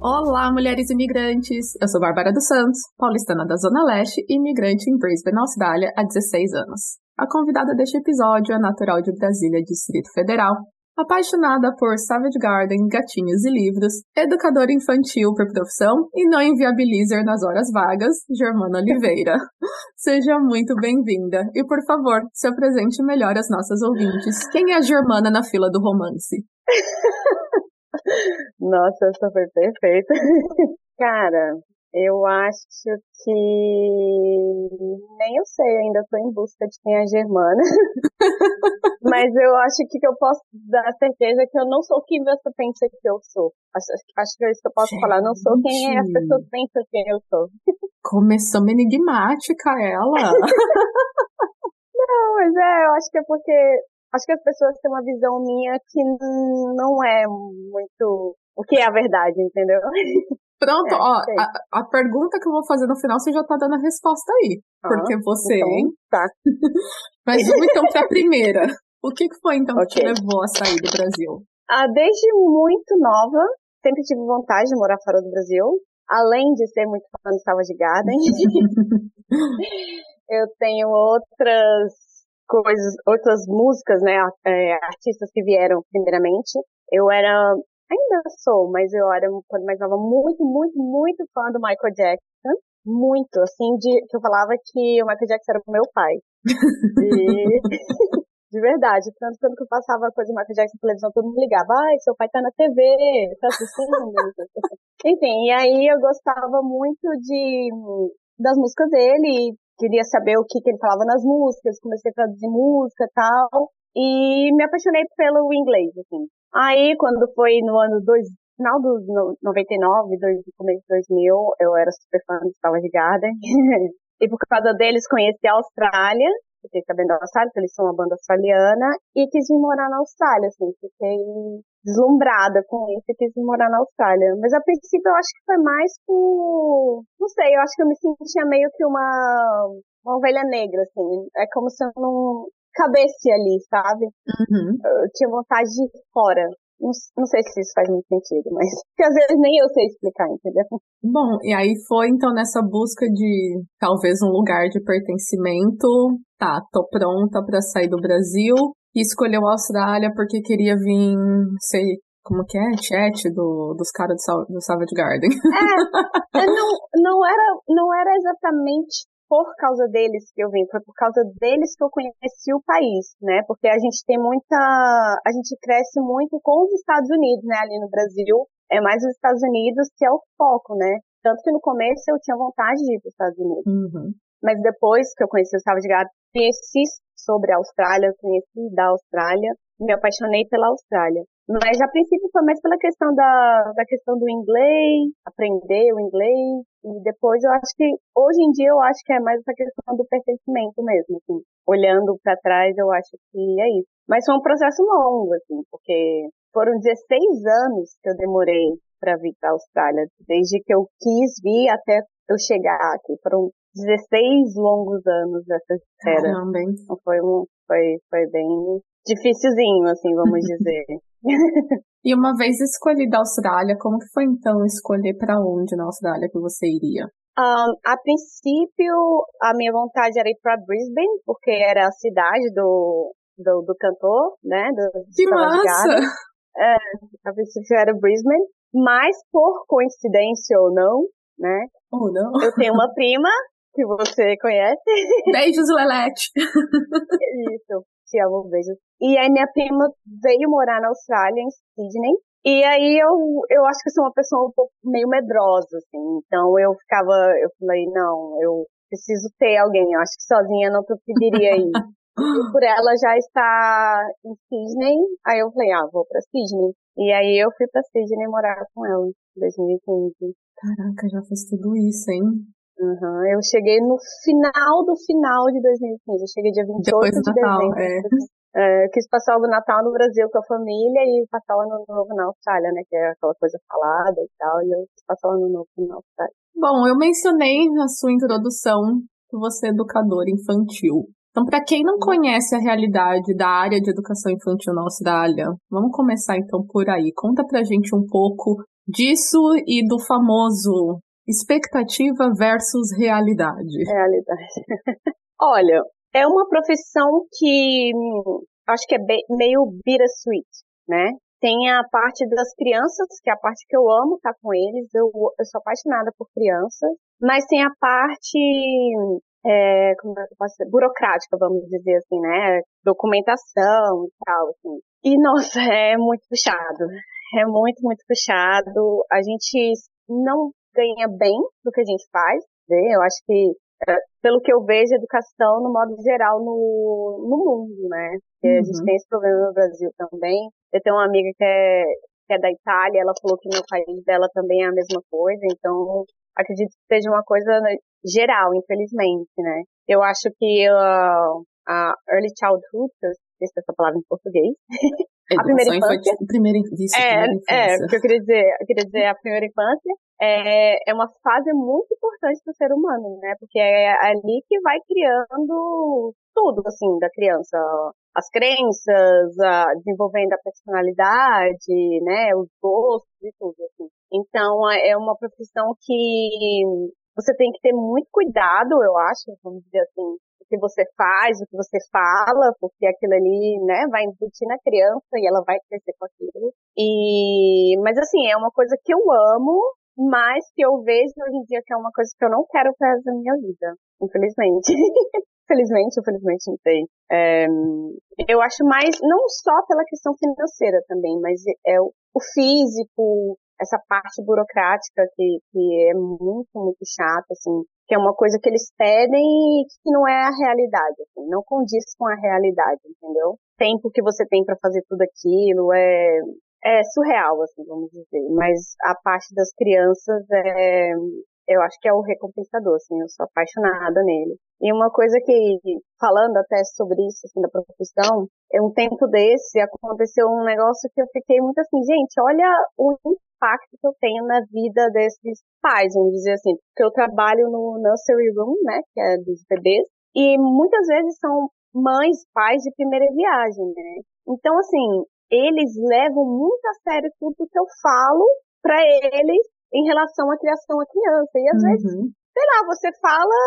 Olá, mulheres imigrantes! Eu sou Bárbara dos Santos, paulistana da Zona Leste e imigrante em Brisbane, Austrália, há 16 anos. A convidada deste episódio é natural de Brasília, Distrito Federal, apaixonada por Savage Garden, gatinhos e livros, educadora infantil por profissão e não inviabilizer nas horas vagas, Germana Oliveira. Seja muito bem-vinda e, por favor, se apresente melhor às nossas ouvintes. Quem é a Germana na fila do romance? Nossa, essa foi perfeita. Cara, eu acho que nem eu sei, ainda estou em busca de quem é a Germana. Mas eu acho que, que eu posso dar certeza que eu não sou quem você pensa que eu sou. Acho, acho que é isso que eu posso Gente. falar. Não sou quem é as pessoas pensam que eu sou. Começou enigmática ela. não, mas é, eu acho que é porque acho que as pessoas têm uma visão minha que não é muito o que é a verdade, entendeu? Pronto, é, ó, a, a, pergunta que eu vou fazer no final você já tá dando a resposta aí. Ah, porque você. Então, tá. Mas vamos então pra primeira. O que, que foi então okay. que te levou a sair do Brasil? Ah, desde muito nova, sempre tive vontade de morar fora do Brasil. Além de ser muito fã de Salva de Garden, eu tenho outras coisas, outras músicas, né, é, artistas que vieram primeiramente. Eu era Ainda sou, mas eu era, quando mais nova, muito, muito, muito fã do Michael Jackson. Muito, assim, de, que eu falava que o Michael Jackson era o meu pai. E, de verdade, tanto quando eu passava coisa do Michael Jackson na televisão, todo mundo ligava, ai, seu pai tá na TV, tá assistindo. Enfim, e aí eu gostava muito de, das músicas dele, queria saber o que, que ele falava nas músicas, comecei a traduzir música e tal. E me apaixonei pelo inglês, assim. Aí, quando foi no ano dois, final dos 99, dois, começo de 2000, eu era super fã de Star de Garden. e por causa deles conheci a Austrália, fiquei sabendo da Austrália, que eles são uma banda australiana, e quis vir morar na Austrália, assim, fiquei deslumbrada com isso e quis vir morar na Austrália. Mas a princípio eu acho que foi mais por, não sei, eu acho que eu me sentia meio que uma, uma ovelha negra, assim. É como se eu não, cabesse ali, sabe? Uhum. Eu tinha vontade de ir fora. Não, não, sei se isso faz muito sentido, mas que às vezes nem eu sei explicar, entendeu? Bom, e aí foi então nessa busca de talvez um lugar de pertencimento. Tá, tô pronta para sair do Brasil e escolheu a Austrália porque queria vir, sei, como que é? Chat do, dos caras do, do Savage Garden. É, não, não, era, não era exatamente por causa deles que eu vim, foi por causa deles que eu conheci o país, né? Porque a gente tem muita, a gente cresce muito com os Estados Unidos, né? Ali no Brasil, é mais os Estados Unidos que é o foco, né? Tanto que no começo eu tinha vontade de ir para os Estados Unidos. Uhum. Mas depois que eu conheci o Gato, conheci sobre a Austrália, conheci da Austrália, me apaixonei pela Austrália. Mas a princípio foi mais pela questão da, da questão do inglês, aprender o inglês, e depois eu acho que, hoje em dia eu acho que é mais essa questão do pertencimento mesmo, assim. Olhando para trás eu acho que é isso. Mas foi um processo longo, assim, porque foram 16 anos que eu demorei para vir para a Austrália, desde que eu quis vir até eu chegar aqui. Foram 16 longos anos dessa espera. Caramba, hein? Foi, um, foi, foi bem dificilzinho, assim, vamos dizer. e uma vez escolhida a Austrália, como que foi então escolher para onde na Austrália que você iria? Um, a princípio, a minha vontade era ir para Brisbane, porque era a cidade do, do, do cantor, né? Do, que massa! É, a princípio era Brisbane, mas por coincidência ou não, né? Ou não? Eu tenho uma prima que você conhece. Beijos, Lelete! Isso, E aí minha prima veio morar na Austrália, em Sydney. E aí eu, eu acho que sou uma pessoa um pouco meio medrosa, assim. Então eu ficava, eu falei, não, eu preciso ter alguém. Eu acho que sozinha não conseguiria ir. e por ela já estar em Sydney, aí eu falei, ah, vou pra Sydney. E aí eu fui pra Sydney morar com ela em 2015. Caraca, já fez tudo isso, hein? Uhum. Eu cheguei no final do final de 2015. Eu cheguei dia 28 Depois do de Natal, dezembro. É. É, quis passar o Natal no Brasil com a família e passar o Ano Novo na Austrália, né? Que é aquela coisa falada e tal. E eu quis passar o Ano Novo na Austrália. Bom, eu mencionei na sua introdução que você é educadora infantil. Então, para quem não conhece a realidade da área de educação infantil na Austrália, vamos começar então por aí. Conta pra gente um pouco disso e do famoso expectativa versus realidade. Realidade. Olha, é uma profissão que hum, acho que é meio bittersweet, né? Tem a parte das crianças, que é a parte que eu amo estar com eles, eu, eu sou apaixonada por crianças, mas tem a parte, é, como é que eu posso dizer, burocrática, vamos dizer assim, né? Documentação e tal, assim. E, nossa, é muito puxado. É muito, muito puxado. A gente não ganha bem do que a gente faz, né? Eu acho que é, pelo que eu vejo, educação no modo geral no, no mundo, né? Uhum. a gente uhum. tem esse problema no Brasil também. Eu tenho uma amiga que é, que é da Itália, ela falou que no país dela também é a mesma coisa, então acredito que seja uma coisa geral, infelizmente, né? Eu acho que uh, a early childhood, eu esqueci essa palavra em português, a primeira infância. Infantil, primeira, isso, é, primeira infância. É, porque eu queria dizer, eu queria dizer a primeira infância é, é uma fase muito importante para o ser humano, né? Porque é ali que vai criando tudo, assim, da criança. As crenças, a, desenvolvendo a personalidade, né? Os gostos e tudo, assim. Então, é uma profissão que você tem que ter muito cuidado, eu acho, vamos dizer assim, o que você faz, o que você fala, porque aquilo ali, né, vai embutir na criança e ela vai crescer com aquilo. E, mas assim, é uma coisa que eu amo, mas que eu vejo hoje em dia que é uma coisa que eu não quero para a minha vida, infelizmente. Felizmente, infelizmente, não sei. É, eu acho mais, não só pela questão financeira também, mas é o, o físico, essa parte burocrática que, que é muito, muito chata, assim, que é uma coisa que eles pedem e que não é a realidade, assim, não condiz com a realidade, entendeu? Tempo que você tem para fazer tudo aquilo é, é surreal, assim, vamos dizer. Mas a parte das crianças é, eu acho que é o recompensador, assim, eu sou apaixonada nele. E uma coisa que, falando até sobre isso, assim, da profissão, é um tempo desse aconteceu um negócio que eu fiquei muito assim, gente, olha o impacto que eu tenho na vida desses pais, vamos dizer assim, porque eu trabalho no nursery room, né, que é dos bebês, e muitas vezes são mães, pais de primeira viagem, né? Então, assim, eles levam muito a sério tudo que eu falo para eles em relação à criação da criança. E às uhum. vezes, sei lá, você fala,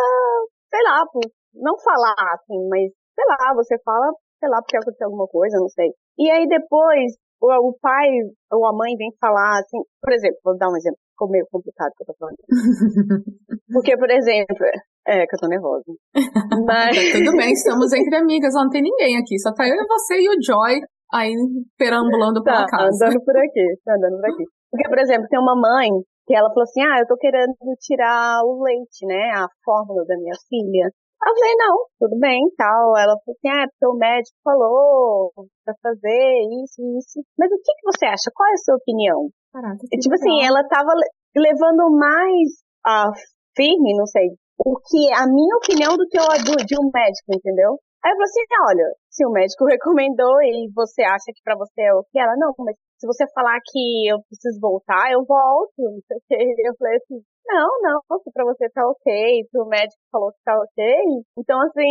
sei lá, por não falar assim, mas sei lá, você fala, sei lá, porque aconteceu alguma coisa, não sei. E aí depois, o, pai ou a mãe vem falar assim, por exemplo, vou dar um exemplo, ficou meio complicado que eu tô falando. porque, por exemplo, é, que eu tô nervosa. Mas... Tá tudo bem, estamos entre amigas, não tem ninguém aqui, só tá eu e você e o Joy aí perambulando pela tá, casa. andando por aqui, tá andando por aqui. Porque, por exemplo, tem uma mãe que ela falou assim, ah, eu tô querendo tirar o leite, né, a fórmula da minha filha. Eu falei, não, tudo bem, tal. Ela falou assim, ah, porque o médico falou pra fazer isso isso. Mas o que, que você acha? Qual é a sua opinião? Caraca, e, tipo assim, legal. assim, ela tava levando mais a firme, não sei, o que a minha opinião do que o de um médico, entendeu? Aí eu falei assim, olha, se o médico recomendou e você acha que para você é o que ela, não, mas se você falar que eu preciso voltar, eu volto. Eu falei assim, não, não, se pra você tá ok, se o médico falou que tá ok. Então, assim,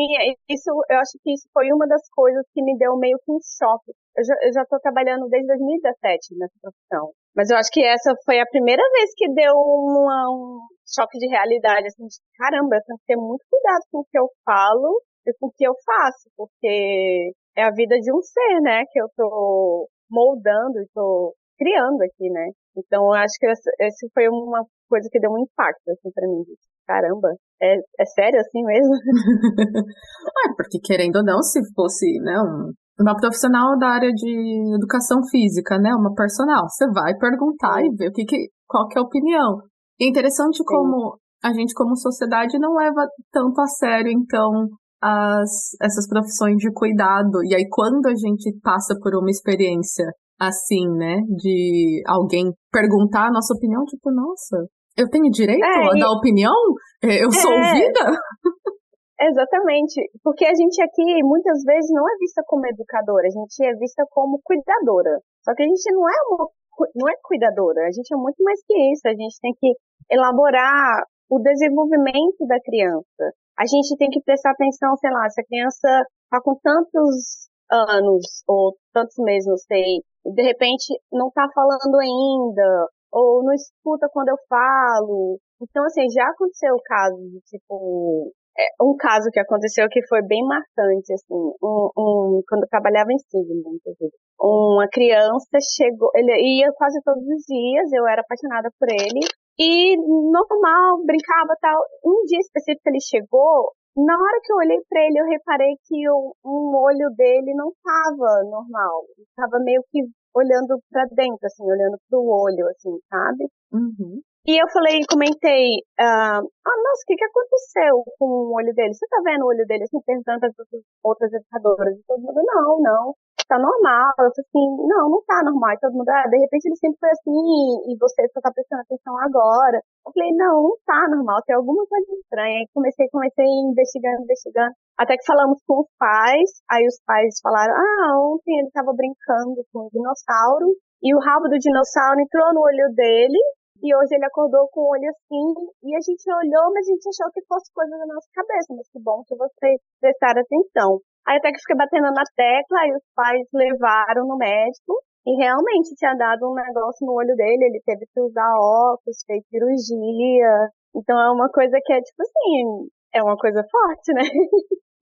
isso, eu acho que isso foi uma das coisas que me deu meio que um choque. Eu já, eu já tô trabalhando desde 2017 nessa profissão. Mas eu acho que essa foi a primeira vez que deu uma, um choque de realidade, assim, de, caramba, eu tenho que ter muito cuidado com o que eu falo e com o que eu faço, porque é a vida de um ser, né, que eu tô moldando e tô criando aqui, né. Então, eu acho que essa, foi uma coisa que deu um impacto, assim, pra mim. Caramba, é, é sério assim mesmo? ah, porque querendo ou não, se fosse, né, um, uma profissional da área de educação física, né, uma personal, você vai perguntar e ver o que, que qual que é a opinião. E é interessante Sim. como a gente, como sociedade, não leva tanto a sério, então, as, essas profissões de cuidado. E aí, quando a gente passa por uma experiência assim, né, de alguém perguntar a nossa opinião, tipo, nossa, Eu tenho direito é, a dar opinião? É, eu sou é, ouvida? Exatamente, porque a gente aqui muitas vezes não é vista como educadora, a gente é vista como cuidadora. Só que a gente não é uma, não é cuidadora, a gente é muito mais que isso, a gente tem que elaborar o desenvolvimento da criança. A gente tem que prestar atenção, sei lá, se a criança está com tantos anos ou tantos meses, não sei, de repente não está falando ainda, ou não escuta quando eu falo. Então, assim, já aconteceu o caso de, tipo, é, um caso que aconteceu que foi bem marcante, assim, um, um, quando eu trabalhava em Sydney, inclusive. Uma criança chegou, ele ia quase todos os dias, eu era apaixonada por ele, e normal, brincava tal. Um dia específico ele chegou, na hora que eu olhei para ele, eu reparei que o, um olho dele não estava normal. Estava meio que olhando para dentro, assim, olhando pro olho, assim, sabe? Uhum. E eu falei, comentei, ah, oh, nossa, o que, que aconteceu com o olho dele? Você tá vendo o olho dele? Assim, perguntando as outras educadoras. E todo mundo, não, não, tá normal. Eu falei assim, não, não tá normal. E todo mundo, ah, de repente ele sempre foi assim e você só tá prestando atenção agora. Eu falei, não, não tá normal, tem alguma coisa estranha. Aí comecei, comecei investigando, investigando. Até que falamos com os pais, aí os pais falaram, ah, ontem ele tava brincando com um dinossauro e o rabo do dinossauro entrou no olho dele e hoje ele acordou com o olho assim, e a gente olhou, mas a gente achou que fosse coisa da nossa cabeça. Mas que bom que vocês prestaram atenção. Aí até que fiquei batendo na tecla, aí os pais levaram no médico, e realmente tinha dado um negócio no olho dele, ele teve que usar óculos, fez cirurgia. Então é uma coisa que é tipo assim, é uma coisa forte, né?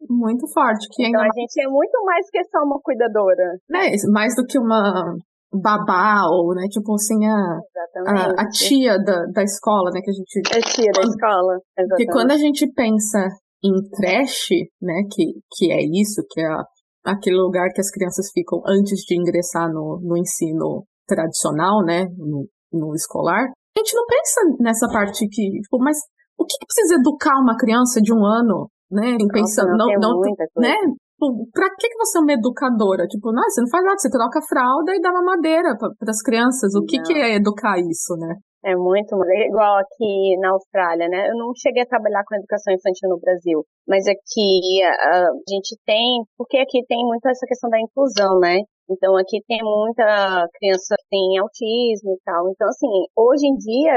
Muito forte. Que então ainda... a gente é muito mais que só uma cuidadora. Né? Mais do que uma babá, ou, né, tipo assim, a, a, a, tia da, da escola, né, que a gente... A tia da escola, exatamente. Porque quando a gente pensa em creche, né, que, que é isso, que é a, aquele lugar que as crianças ficam antes de ingressar no, no ensino tradicional, né, no, no escolar, a gente não pensa nessa parte que, tipo, mas o que, que precisa educar uma criança de um ano, né, pensando, não, não, não né, Tipo, pra que, que você é uma educadora? Tipo, não, você não faz nada, você troca fralda e dá uma madeira para as crianças. O que, que é educar isso, né? É muito, é igual aqui na Austrália, né? Eu não cheguei a trabalhar com educação infantil no Brasil, mas aqui a, gente tem, porque aqui tem muito essa questão da inclusão, né? Então aqui tem muita criança que tem autismo e tal. Então assim, hoje em dia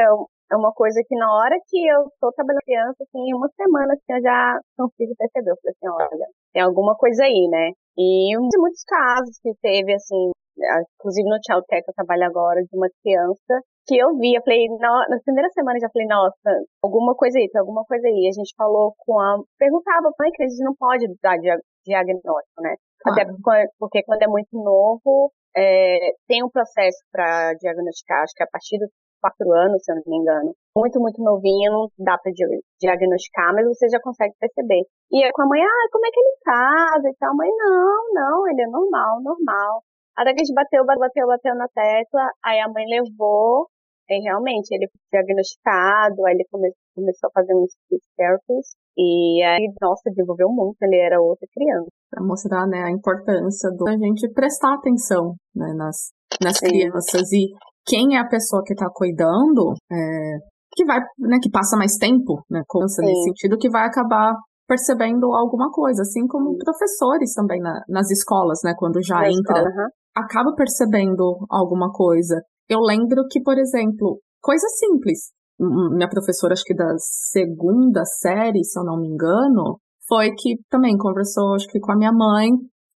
é uma coisa que na hora que eu tô trabalhando criança, assim, uma semana assim, eu já consigo perceber. Eu falei assim, olha, tem alguma coisa aí, né? E muitos casos que teve, assim, inclusive no Tech eu trabalho agora, de uma criança que eu vi, eu falei, na, na primeira semana eu já falei, nossa, alguma coisa aí, tem alguma coisa aí. A gente falou com a. Perguntava, mãe, que a gente não pode dar diagnóstico, né? Ah. Até porque quando é muito novo, é, tem um processo para diagnosticar, acho que é a partir dos quatro anos, se eu não me engano. Muito, muito novinha, não dá pra diagnosticar, mas você já consegue perceber. E aí com a mãe, ah, como é que ele tá? E tal. A mãe, não, não, ele é normal, normal. Até que a gente bateu, bateu, bateu na tecla, aí a mãe levou, e realmente ele foi diagnosticado, aí ele come, começou a fazer um speech therapist, e aí, nossa, desenvolveu muito, ele era outra criança. Pra mostrar, né, a importância da gente prestar atenção, né, nas, nas crianças e quem é a pessoa que está cuidando, é, que vai, né, que passa mais tempo, né, com nesse sentido, que vai acabar percebendo alguma coisa, assim como Sim. professores também na, nas escolas, né, quando já na entra, escola, uhum. acaba percebendo alguma coisa. Eu lembro que, por exemplo, coisa simples, minha professora, acho que da segunda série, se eu não me engano, foi que também conversou, acho que com a minha mãe,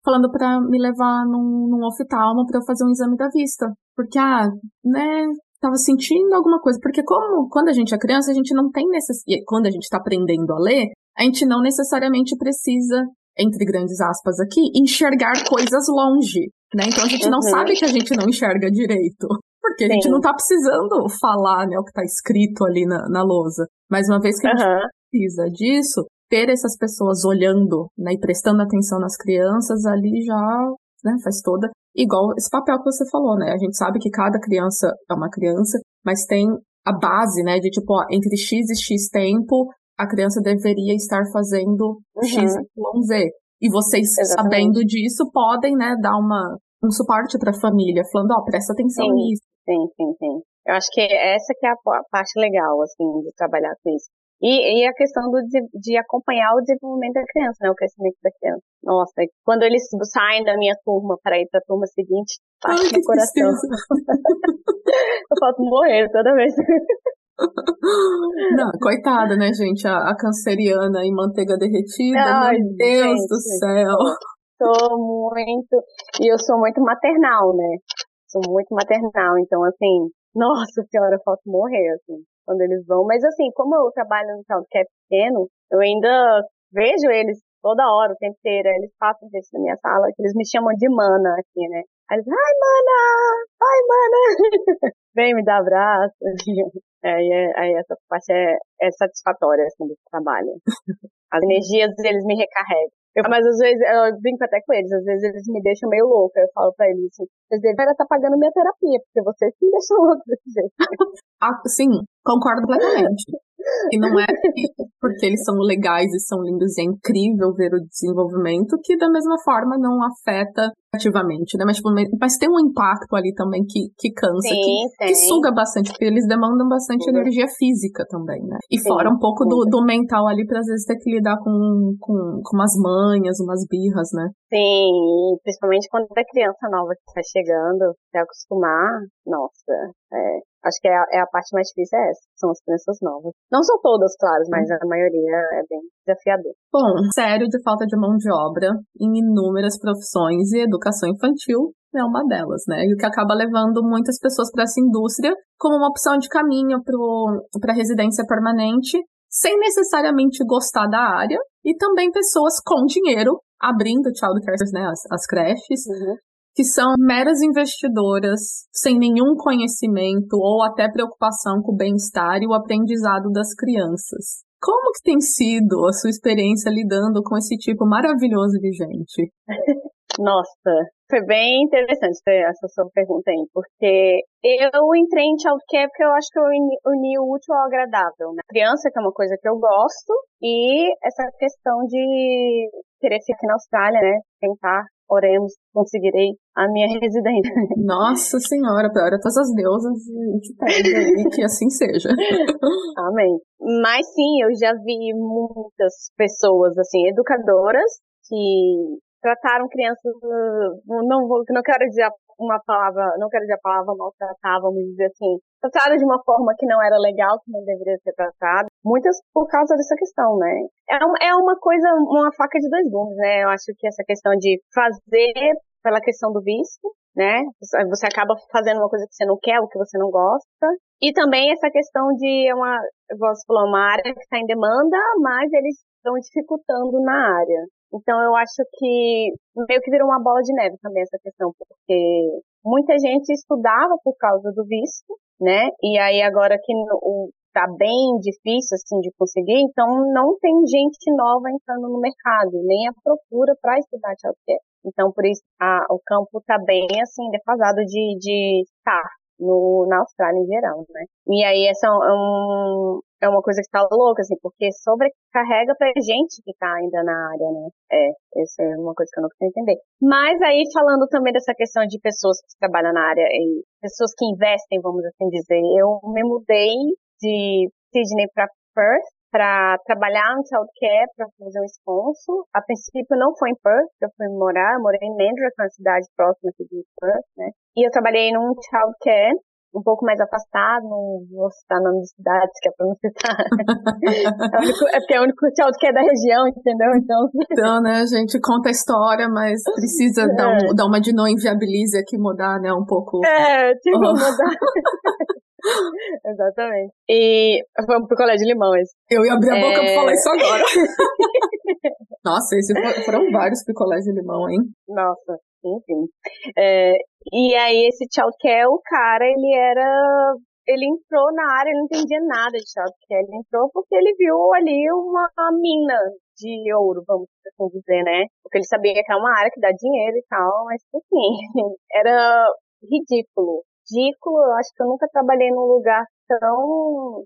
falando para me levar num, num oftalmo para eu fazer um exame da vista. Porque, ah, né, tava sentindo alguma coisa. Porque como quando a gente é criança, a gente não tem necessidade. Quando a gente está aprendendo a ler, a gente não necessariamente precisa, entre grandes aspas aqui, enxergar coisas longe. Né? Então a gente não uhum. sabe que a gente não enxerga direito. Porque a gente não tá precisando falar né, o que tá escrito ali na, na lousa. Mas uma vez que a gente precisa disso, ter essas pessoas olhando né, e prestando atenção nas crianças ali já né, faz toda. Igual esse papel que você falou, né? A gente sabe que cada criança é uma criança, mas tem a base, né, de tipo, ó, entre X e X tempo, a criança deveria estar fazendo uhum. X, Y, Z. E vocês, Exatamente. sabendo disso, podem, né, dar uma, um suporte para a família, falando, ó, presta atenção sim, nisso. Sim, sim, sim. Eu acho que essa que é a parte legal, assim, de trabalhar com isso. E, e a questão do, de, de, acompanhar o desenvolvimento da criança, né, o crescimento da criança. Nossa, quando eles saem da minha turma para ir para a turma seguinte, bate no coração. eu falto morrer toda vez. Não, coitada, né, gente? A, a canceriana e manteiga derretida. Ai, meu Deus gente, do céu. Sou muito. E eu sou muito maternal, né? Sou muito maternal. Então, assim, nossa senhora, eu falta morrer, assim, quando eles vão. Mas, assim, como eu trabalho no que é pequeno, eu ainda vejo eles toda hora, o tempo inteiro. Eles passam vezes na minha sala, que eles me chamam de mana, aqui, né? Aí eles, ai, mana! Ai, mana! Vem me dar abraço. Aí, é, aí essa parte é, é satisfatória, assim, do trabalho. As energias, eles me recarregam. Eu, mas às vezes, eu brinco até com eles, às vezes eles me deixam meio louca. Eu falo pra eles assim, vocês deveriam estar pagando minha terapia, porque vocês me deixam louca desse jeito. ah, sim, concordo plenamente. E não é porque eles são legais e são lindos e é incrível ver o desenvolvimento que da mesma forma não afeta ativamente, né? Mas, tipo, mas tem um impacto ali também que, que cansa, sim, que, que, suga bastante, porque eles demandam bastante sim. energia física também, né? E sim, fora um pouco do, do mental ali pra às vezes ter que lidar com, com, com umas manhas, umas birras, né? Sim, principalmente quando é criança nova que tá chegando, se acostumar, nossa, é, Acho que é a, é a, parte mais difícil é essa, são as crianças novas. Não são todas, claro, mas a maioria é bem desafiador. Bom, sério de falta de mão de obra em inúmeras profissões e educação infantil é uma delas, né? E o que acaba levando muitas pessoas para essa indústria como uma opção de caminho para residência permanente, sem necessariamente gostar da área, e também pessoas com dinheiro abrindo child care, né, as, as creches, uhum que são meras investidoras sem nenhum conhecimento ou até preocupação com o bem-estar e o aprendizado das crianças. Como que tem sido a sua experiência lidando com esse tipo maravilhoso de gente? Nossa, foi bem interessante essa sua pergunta aí, porque eu entrei em childcare porque eu acho que eu uni o útil ao agradável, né? Criança, que é uma coisa que eu gosto, e essa questão de querer ficar aqui na Austrália, né? Tentar oremos, conseguirei a minha residência. Nossa Senhora, para todas as deusas te pede aí que assim seja. Amém. Mas sim, eu já vi muitas pessoas, assim, educadoras que trataram crianças, não vou, não quero dizer uma palavra, não quero dizer a palavra maltratar, vamos dizer assim, trataram de uma forma que não era legal, que não deveria ser tratado, muitas por causa dessa questão, né? É, uma, é uma coisa, uma faca de dois gumes, né? Eu acho que essa questão de fazer pela questão do visto, né? Você acaba fazendo uma coisa que você não quer, o que você não gosta. E também essa questão de uma, você falou, uma área que está em demanda, mas eles estão dificultando na área. Então eu acho que meio que virou uma bola de neve também essa questão, porque muita gente estudava por causa do visto, né? E aí agora que o, tá bem difícil assim de conseguir, então não tem gente nova entrando no mercado, nem a procura para estudar childcare. Então por isso a, o campo tá bem assim defasado de, de estar no, na Austrália em geral, né? E aí essa é, um, é uma coisa que tá louca, assim, porque sobrecarrega pra gente que tá ainda na área, né? É, essa é uma coisa que eu não consigo entender. Mas aí falando também dessa questão de pessoas que trabalham na área e pessoas que investem, vamos assim dizer, eu me mudei de Sydney para Perth para trabalhar no childcare, para fazer um sponsor. A princípio não foi em Perth, eu fui morar, eu morei em Mandurah, que é uma cidade próxima aqui de Perth, né? E eu trabalhei num childcare um pouco mais afastado, não vou citar nome de cidades, que é pra não citar. é, único, é porque é o único childcare da região, entendeu? Então... então, né, a gente conta a história, mas precisa é. dar, um, dar uma de não inviabilize aqui, mudar, né, um pouco. É, tipo, oh. mudar. Exatamente. E foi um picolé de limão esse. Eu ia abrir a boca é... pra falar isso agora. Nossa, esses foram vários picolés de limão, hein? Nossa, enfim. É, e aí esse childcare, o cara, ele era ele entrou na área, ele não entendia nada de childcare. Ele entrou porque ele viu ali uma, uma mina de ouro, vamos assim dizer, né? Porque ele sabia que era uma área que dá dinheiro e tal, mas assim, era ridículo ridículo. Eu acho que eu nunca trabalhei num lugar tão.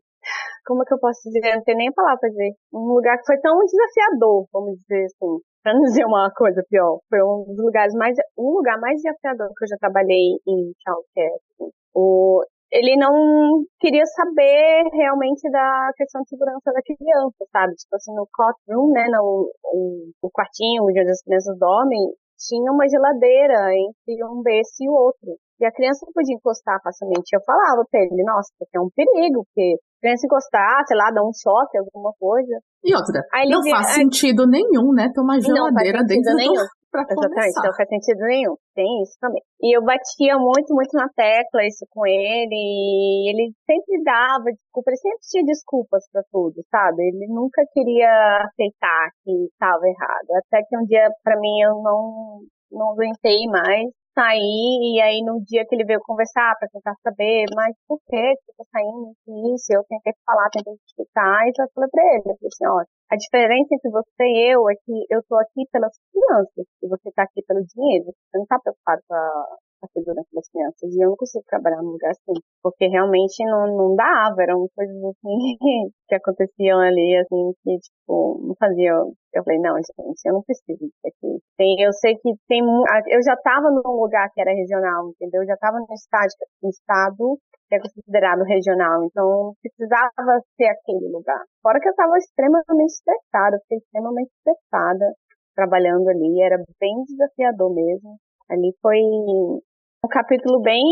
Como é que eu posso dizer? Não tem nem a palavra pra dizer. Um lugar que foi tão desafiador, vamos dizer assim. Pra não dizer uma coisa pior. Foi um dos lugares mais. Um lugar mais desafiador que eu já trabalhei em childcare. Assim. O, ele não queria saber realmente da questão de segurança da criança, sabe? Tipo assim, no courtroom, né, no, o, o quartinho onde as crianças dormem, tinha uma geladeira entre um berço e o outro. E a criança não podia encostar facilmente. Eu falava pra ele, nossa, isso é um perigo, porque a criança encostar, sei lá, dar um choque, alguma coisa. E outra, não faz sentido nenhum, né, ter uma geladeira dentro nenhum. do pra Exatamente, não faz sentido nenhum. Tem isso também. E eu batia muito, muito na tecla isso com ele, e ele sempre dava desculpa, ele sempre tinha desculpas para tudo, sabe? Ele nunca queria aceitar que estava errado. Até que um dia, para mim, eu não, não aguentei mais sair, e aí no dia que ele veio conversar para tentar saber, mas por que você tá saindo isso? Eu tentei falar, tentei explicar, e eu falei pra ele, eu falei assim, ó, a diferença entre você e eu é que eu tô aqui pelas crianças, e você tá aqui pelo dinheiro, você não tá preocupado com a, a segurança das crianças, e eu não consigo trabalhar num lugar assim, porque realmente não, não dava, eram coisas assim que aconteciam ali, assim, que, tipo, não faziam eu falei, não, gente, eu não preciso disso aqui. Tem, eu sei que tem, eu já estava num lugar que era regional, entendeu? Eu já estava no estado, no estado que é considerado regional, então precisava ser aquele lugar. Fora que eu estava extremamente estressada, fiquei extremamente estressada trabalhando ali, era bem desafiador mesmo. Ali foi um capítulo bem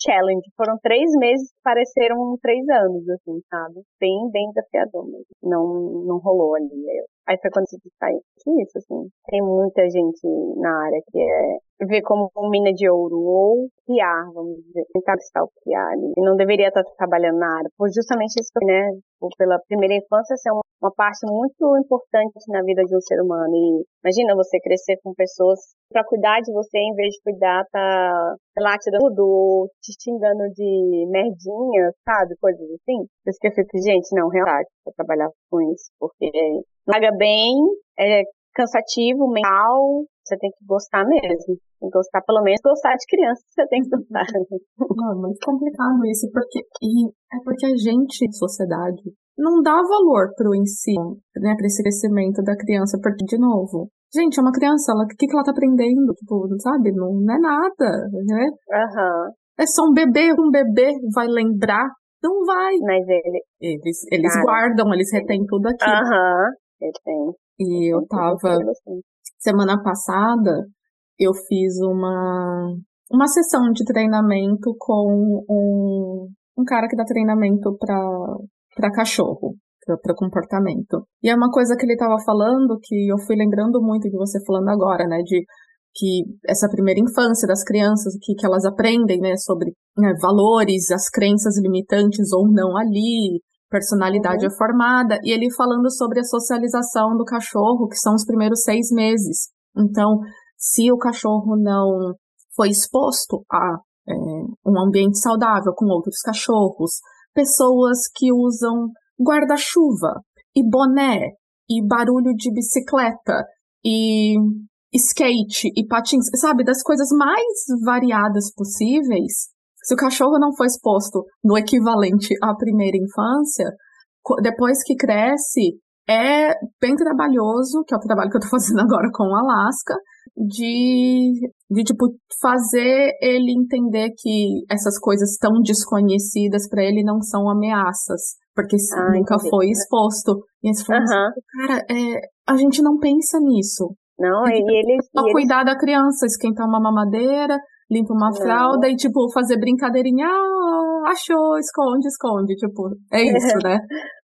challenge. Foram três meses que pareceram três anos, assim, sabe? Bem, bem desafiador mesmo. Não, não rolou ali. Aí foi quando eu sair. Que isso, assim. Tem muita gente na área que é ver como mina de ouro ou criar, vamos dizer, tentar criar ali. E não deveria estar trabalhando na área. Por justamente isso, né? Pela primeira infância ser uma parte muito importante na vida de um ser humano. E imagina você crescer com pessoas para cuidar de você, em vez de cuidar, tá, lá te dando tudo, te xingando de merdinha, sabe? Coisas assim. Eu esqueci que, gente, não, realmente, vou trabalhar com isso, porque paga bem, é cansativo, mental, você tem que gostar mesmo. Gostar, pelo menos gostar de criança, você tem que gostar. Não, é muito complicado isso, porque e é porque a gente, sociedade, não dá valor pro ensino, né, para esse crescimento da criança, porque, de novo, gente, é uma criança, ela, o que, que ela tá aprendendo? Tipo, sabe, não, não é nada, né? Uhum. É só um bebê, um bebê vai lembrar não vai. Mas ele. Eles, eles Cara, guardam, eles retêm tudo aqui. Aham, retém. E eu tava. Semana passada, eu fiz uma, uma sessão de treinamento com um, um cara que dá treinamento para cachorro, para comportamento. E é uma coisa que ele tava falando que eu fui lembrando muito de você falando agora, né? De que essa primeira infância das crianças, o que, que elas aprendem, né, sobre né, valores, as crenças limitantes ou não ali, personalidade uhum. é formada, e ele falando sobre a socialização do cachorro, que são os primeiros seis meses. Então, se o cachorro não foi exposto a é, um ambiente saudável com outros cachorros, pessoas que usam guarda-chuva e boné e barulho de bicicleta e skate e patins, sabe, das coisas mais variadas possíveis. Se o cachorro não foi exposto no equivalente à primeira infância, depois que cresce, é bem trabalhoso, que é o trabalho que eu tô fazendo agora com o Alaska, de, de tipo, fazer ele entender que essas coisas tão desconhecidas para ele não são ameaças, porque ah, nunca entendi. foi exposto. E eles falam uhum. assim, cara, é, a gente não pensa nisso. Não, e, e eles. Só cuidar eles... da criança, esquentar uma mamadeira, limpa uma não. fralda e, tipo, fazer brincadeirinha. Ah, achou, esconde, esconde. Tipo, é isso, né?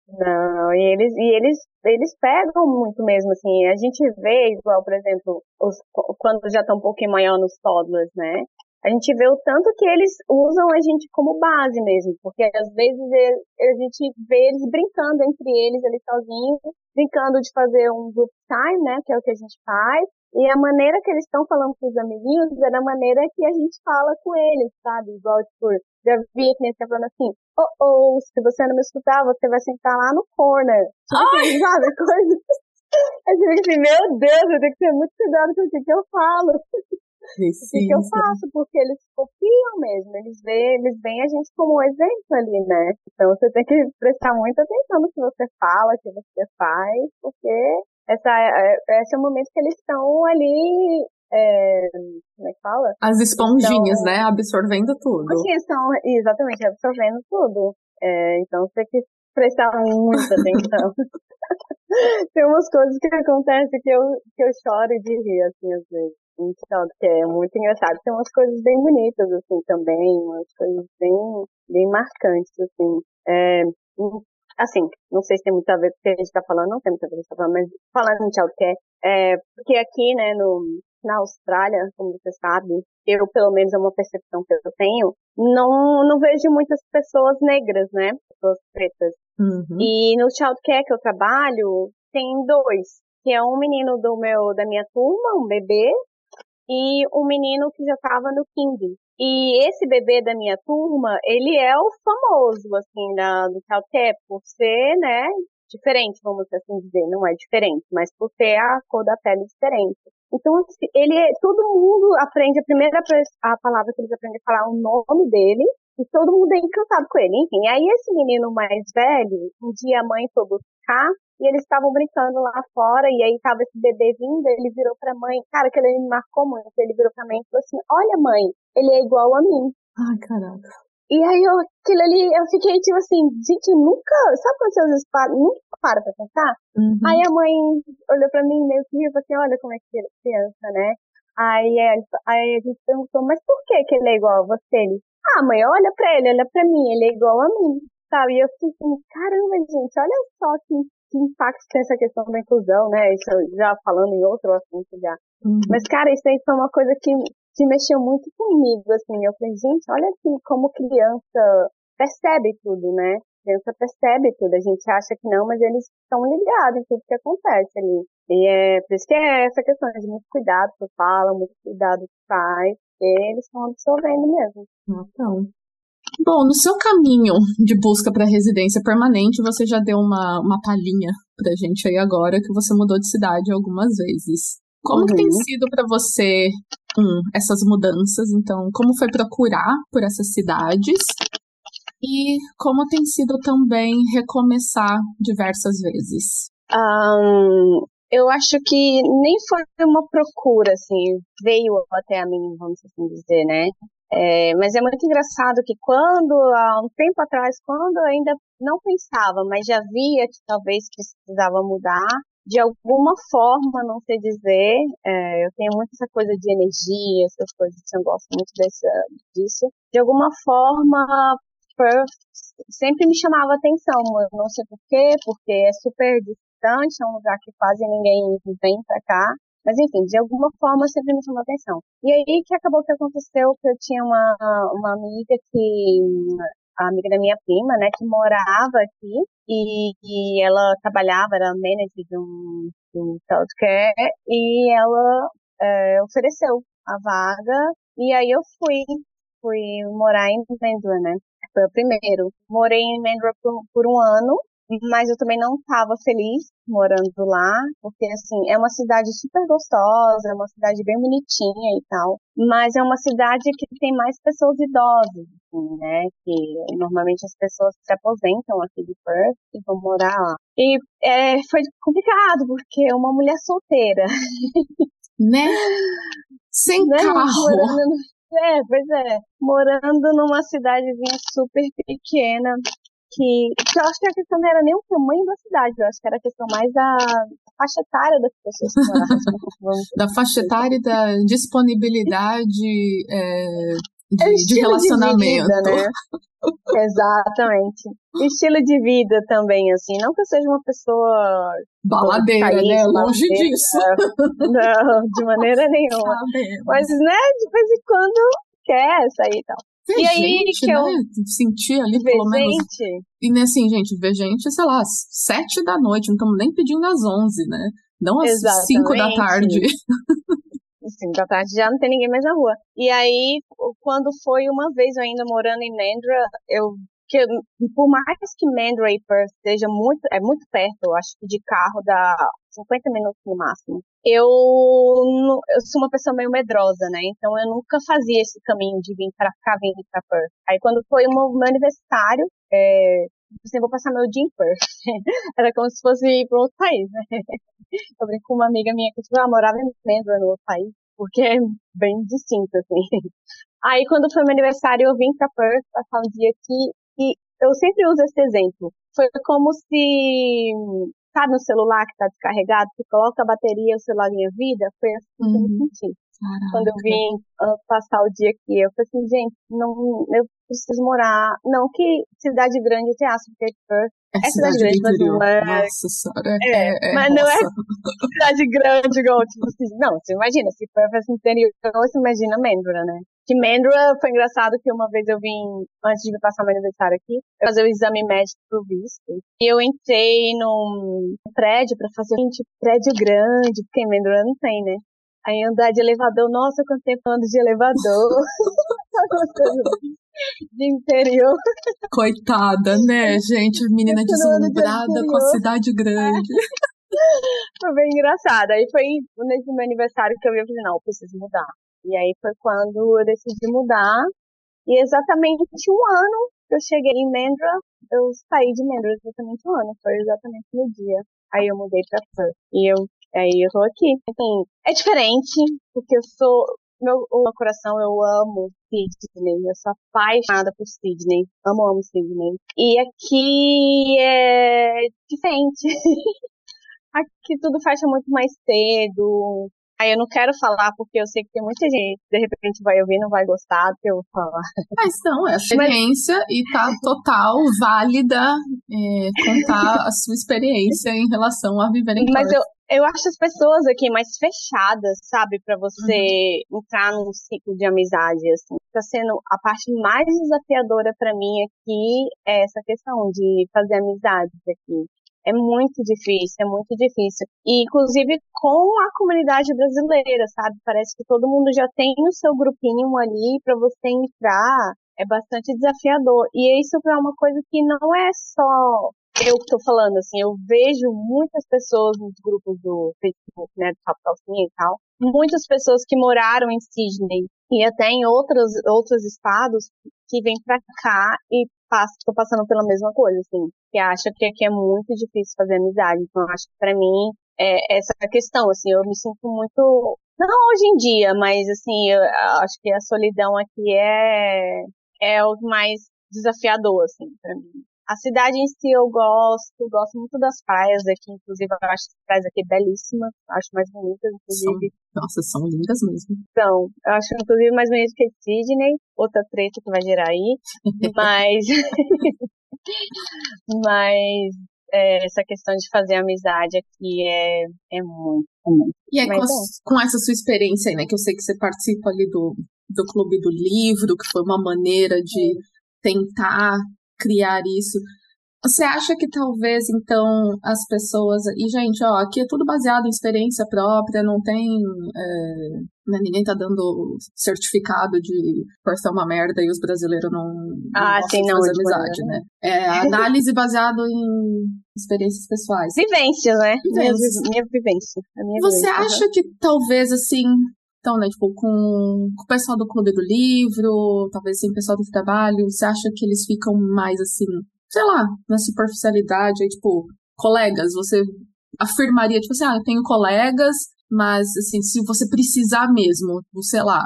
Não, e eles, e eles, eles pegam muito mesmo, assim, a gente vê, igual, por exemplo, os, quando já estão um pouquinho maior nos toddlers, né? A gente vê o tanto que eles usam a gente como base mesmo, porque às vezes a gente vê eles brincando entre eles ali sozinhos, brincando de fazer um group time, né, que é o que a gente faz, e a maneira que eles estão falando com os amiguinhos é da maneira que a gente fala com eles, sabe? Igual, tipo, já vi que nem você falando assim, oh, oh, se você não me escutar, você vai sentar lá no corner. Tipo, assim, sabe? Coisa. A gente assim, meu Deus, eu tenho que ter muito cuidado com o que eu falo. Precisa. O que eu faço? Porque eles copiam mesmo, eles veem, eles veem a gente como um exemplo ali, né? Então você tem que prestar muita atenção no que você fala, no que você faz, porque essa, é, esse é o momento que eles estão ali é, como é que fala? As esponjinhas, então, né? Absorvendo tudo. Estão exatamente absorvendo tudo. É, então você tem que prestar muita atenção. tem umas coisas que acontecem que eu, que eu choro de rir, assim, às vezes. Então, que é muito engraçado. Tem umas coisas bem bonitas, assim, também, umas coisas bem, bem marcantes, assim. É, assim, não sei se tem muito a ver com o que a gente está falando, não tem muito a ver com o que a gente está falando, mas falando em childcare, é, porque aqui, né, no, na Austrália, como você sabe, eu, pelo menos, é uma percepção que eu tenho, não, não vejo muitas pessoas negras, né, pessoas pretas. Uhum. E no childcare que eu trabalho, tem dois, que é um menino do meu, da minha turma, um bebê, e um menino que já estava no King. E esse bebê da minha turma, ele é o famoso, assim, da, do childcare, por ser, né, diferente, vamos assim dizer. Não é diferente, mas por ter a cor da pele diferente. Então, assim, ele, todo mundo aprende, a primeira a palavra que eles aprendem a falar o nome dele, e todo mundo é encantado com ele. Enfim, aí esse menino mais velho, um dia a mãe foi buscar, e eles estavam brincando lá fora, e aí tava esse bebê vindo, ele virou pra mãe, cara, que ele me marcou muito, ele virou pra mãe e falou assim, olha mãe, ele é igual a mim. Ai, caraca. E aí eu, aquilo ali, eu fiquei tipo assim, gente, nunca, sabe quando vezes para, nunca para pra pensar? Uhum. Aí a mãe olhou pra mim meio que falou assim, olha como é que ele é criança, né? Aí, aí a gente perguntou, mas por que que ele é igual a você? Ele, ah mãe, olha pra ele, olha pra mim, ele é igual a mim, sabe? E eu fiquei assim, caramba gente, olha só que que impacto tem essa questão da inclusão, né? Isso já falando em outro assunto já. Uhum. Mas, cara, isso aí foi uma coisa que, que mexeu muito comigo, assim. Eu falei, gente, olha assim como criança percebe tudo, né? criança percebe tudo. A gente acha que não, mas eles estão ligados em tudo que acontece ali. E é por isso que é essa questão de muito cuidado que fala, muito cuidado que faz, eles estão absorvendo mesmo. Então, Bom, no seu caminho de busca para residência permanente, você já deu uma, uma palhinha pra gente aí agora que você mudou de cidade algumas vezes. Como uhum. que tem uhum. sido para você um, essas mudanças? Então, como foi procurar por essas cidades? E como tem sido também recomeçar diversas vezes? Um, eu acho que nem foi uma procura, assim, veio até a mim, vamos assim dizer, né? É, mas é muito engraçado que quando, há um tempo atrás, quando eu ainda não pensava, mas já via que talvez precisava mudar, de alguma forma, não sei dizer, é, eu tenho muito essa coisa de energia, essas coisas, eu gosto muito desse, disso. De alguma forma, sempre me chamava atenção, eu não sei porquê, porque é super distante, é um lugar que quase ninguém vem pra cá. Mas enfim, de alguma forma sempre me chamou atenção. E aí que acabou que aconteceu que eu tinha uma, uma amiga que a amiga da minha prima, né, que morava aqui e, e ela trabalhava, era manager de um, de um childcare e ela é, ofereceu a vaga e aí eu fui, fui morar em Mendra, né, foi o primeiro. Morei em Mendra por, por um ano mas eu também não estava feliz morando lá, porque assim, é uma cidade super gostosa, é uma cidade bem bonitinha e tal, mas é uma cidade que tem mais pessoas idosas, assim, né, que normalmente as pessoas se aposentam aqui de Perth e vão morar lá. E é, foi complicado, porque é uma mulher solteira. Né? Sem né? carro. Morando, é, pois é. Morando numa cidadezinha super pequena, que, que eu acho que a questão não era nem o tamanho da cidade, eu acho que era a questão mais da faixa etária das pessoas que moravam. da faixa etária e da disponibilidade é, de, é de, relacionamento. De vida, né? Exatamente. Estilo de vida também, assim. Não que eu seja uma pessoa. Baladeira, país, né? Longe baladeira. disso. Não, de maneira nenhuma. Mas, né, de vez em quando quer sair e tal. E aí gente, que eu né? sentir ali ver pelo menos. Gente. E né, assim, gente, ver gente, sei lá, sete da noite, não estamos nem pedindo às onze, né? Não às Exatamente. cinco da tarde. Cinco da tarde já não tem ninguém mais na rua. E aí, quando foi uma vez eu ainda morando em Mandra, eu que por mais que Mandra e Perth esteja muito, é muito perto, eu acho que de carro dá 50 minutos no máximo. Eu, eu sou uma pessoa meio medrosa, né? Então eu nunca fazia esse caminho de vir para cá, vir para Perth. Aí quando foi o meu aniversário, é, assim, vou passar meu dia em Perth. Era como se fosse ir para outro país, né? Eu brinco com uma amiga minha que tipo, ela morava em Mandra, no outro país. porque é bem distinto, assim. Aí, quando foi meu aniversário, eu vim pra Perth passar um dia aqui, e eu sempre uso esse exemplo. Foi como se, sabe no celular que tá descarregado, você coloca a bateria o celular ganha vida? Foi assim que eu me Uhum. senti. Caraca. Quando eu vim uh, passar o dia aqui, eu falei assim, gente, não, eu preciso morar. Não que cidade grande tem aço, porque É é cidade cidade grande, mas interior. não é Nossa senhora. É, É, é, mas não é cidade grande igual, tipo não, você imagina, se for pra interior, você imagina Mandra, né? Que Mandra foi engraçado que uma vez eu vim, antes de passar meu aniversário aqui, eu fazer o exame médico pro visto. E eu entrei num prédio pra fazer, gente, prédio grande, porque em Mandra não tem, né? Aí andar de elevador, nossa, quanto tempo ando de elevador. de interior. Coitada, né, gente? Menina deslumbrada com a cidade grande. Foi bem engraçado. Aí foi nesse meu aniversário que eu vi, eu falei, não, eu preciso mudar. E aí foi quando eu decidi mudar. E exatamente um ano que eu cheguei em Mendra, eu saí de Mendra exatamente um ano. Foi exatamente no dia. Aí eu mudei pra Perth. E eu, aí eu tô aqui. Assim, é diferente, porque eu sou, meu, meu coração, eu amo Sydney. Eu sou apaixonada por Sydney. Amo, amo Sydney. E aqui é diferente. Aqui tudo fecha muito mais cedo. Aí eu não quero falar porque eu sei que tem muita gente que de repente vai ouvir e não vai gostar do que eu vou falar. Mas não, é a experiência e tá total válida é, contar a sua experiência em relação a viver em Mas Perth. eu, eu acho as pessoas aqui mais fechadas, sabe? Pra você entrar num ciclo de amizade, assim. Tá sendo a parte mais desafiadora pra mim aqui é essa questão de fazer amizades aqui. É muito difícil, é muito difícil. E, inclusive, com a comunidade brasileira, sabe? Parece que todo mundo já tem o seu grupinho ali para você entrar. É bastante desafiador. E isso é uma coisa que não é só eu que tô falando, assim. Eu vejo muitas pessoas nos grupos do Facebook, né? Do Top Calcinha e tal. Muitas pessoas que moraram em Sydney e até em outros, outros estados que vêm pra cá e estou passando pela mesma coisa, assim, que acha que aqui é muito difícil fazer amizade. Então, acho que para mim é essa questão, assim, eu me sinto muito, não hoje em dia, mas assim, eu acho que a solidão aqui é é o mais desafiador, assim, para mim. A cidade em si eu gosto, gosto muito das praias aqui, inclusive eu acho as praias aqui belíssimas, acho mais bonitas, inclusive. São, nossa, são lindas mesmo. São, eu acho inclusive mais bonito que Sydney, outra treta que vai gerar aí, mas mas é, essa questão de fazer amizade aqui é, é muito, é muito. E aí, com, Mas as- com essa sua experiência aí, né, que eu sei que você participa ali do, do Clube do Livro, que foi uma maneira de tentar criar isso. Você acha que talvez, então, as pessoas. E, gente, ó, aqui é tudo baseado em experiência própria, não tem. é, né, ninguém tá dando certificado de forçar uma merda e os brasileiros não, não Ah, sim, não, fazer de amizade, né? É análise baseada em experiências pessoais. Vivências, né? Minha, Vivências. minha vivência. Minha Você vivência, acha que talvez assim, então, né, tipo, com, com o pessoal do Clube do Livro, talvez assim, o pessoal do trabalho, você acha que eles ficam mais assim, sei lá, na superficialidade, aí, tipo, colegas, você afirmaria, tipo assim, ah, eu tenho colegas, mas assim, se você precisar mesmo, sei lá,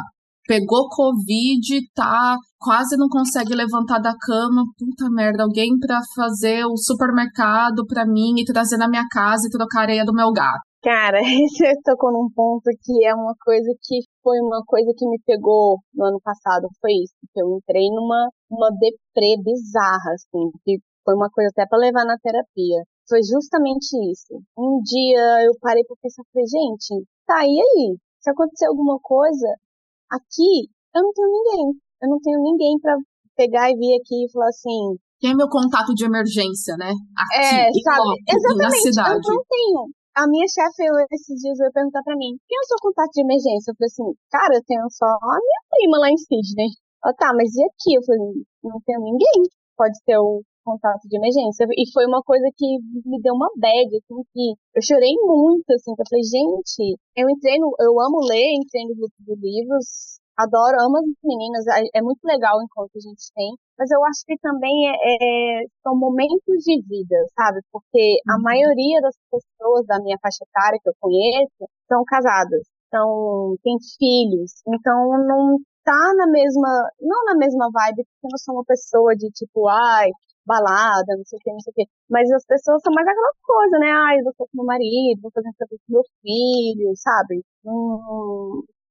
pegou Covid, tá, quase não consegue levantar da cama, puta merda, alguém pra fazer o supermercado pra mim e trazer na minha casa e trocar a areia do meu gato. Cara, você tocou num ponto que é uma coisa que foi uma coisa que me pegou no ano passado, foi isso, que eu entrei numa uma deprê bizarra, assim, que foi uma coisa até pra levar na terapia. Foi justamente isso. Um dia eu parei pra pensar, falei, gente, tá, e aí? Se acontecer alguma coisa, aqui, eu não tenho ninguém. Eu não tenho ninguém pra pegar e vir aqui e falar assim, Quem é meu contato de emergência, né? Aqui, É, sabe? logo, na Exatamente, cidade. eu não tenho. A minha chefe, esses dias, veio perguntar pra mim, quem é o seu contato de emergência? Eu falei assim, cara, eu tenho só a minha prima lá em Sydney. Ela, tá, mas e aqui? Eu falei, não tenho ninguém. Pode ter o contato de emergência. E foi uma coisa que me deu uma bad, assim, que eu chorei muito, assim, que eu falei, gente, eu entrei no, eu amo ler, entrei no grupo de livros, adoro, amo as meninas, é, é muito legal o encontro que a gente tem, mas eu acho que também é, é- são momentos de vida, sabe? Porque a Uhum. maioria das pessoas da minha faixa etária que eu conheço são casadas. são, têm filhos, então não tá na mesma, não na mesma vibe, porque eu não sou uma pessoa de tipo, ai, balada, não sei o que, não sei o que. Mas as pessoas são mais aquela coisa, né? Ai, eu vou com meu marido, vou fazer isso com meu filho, sabe?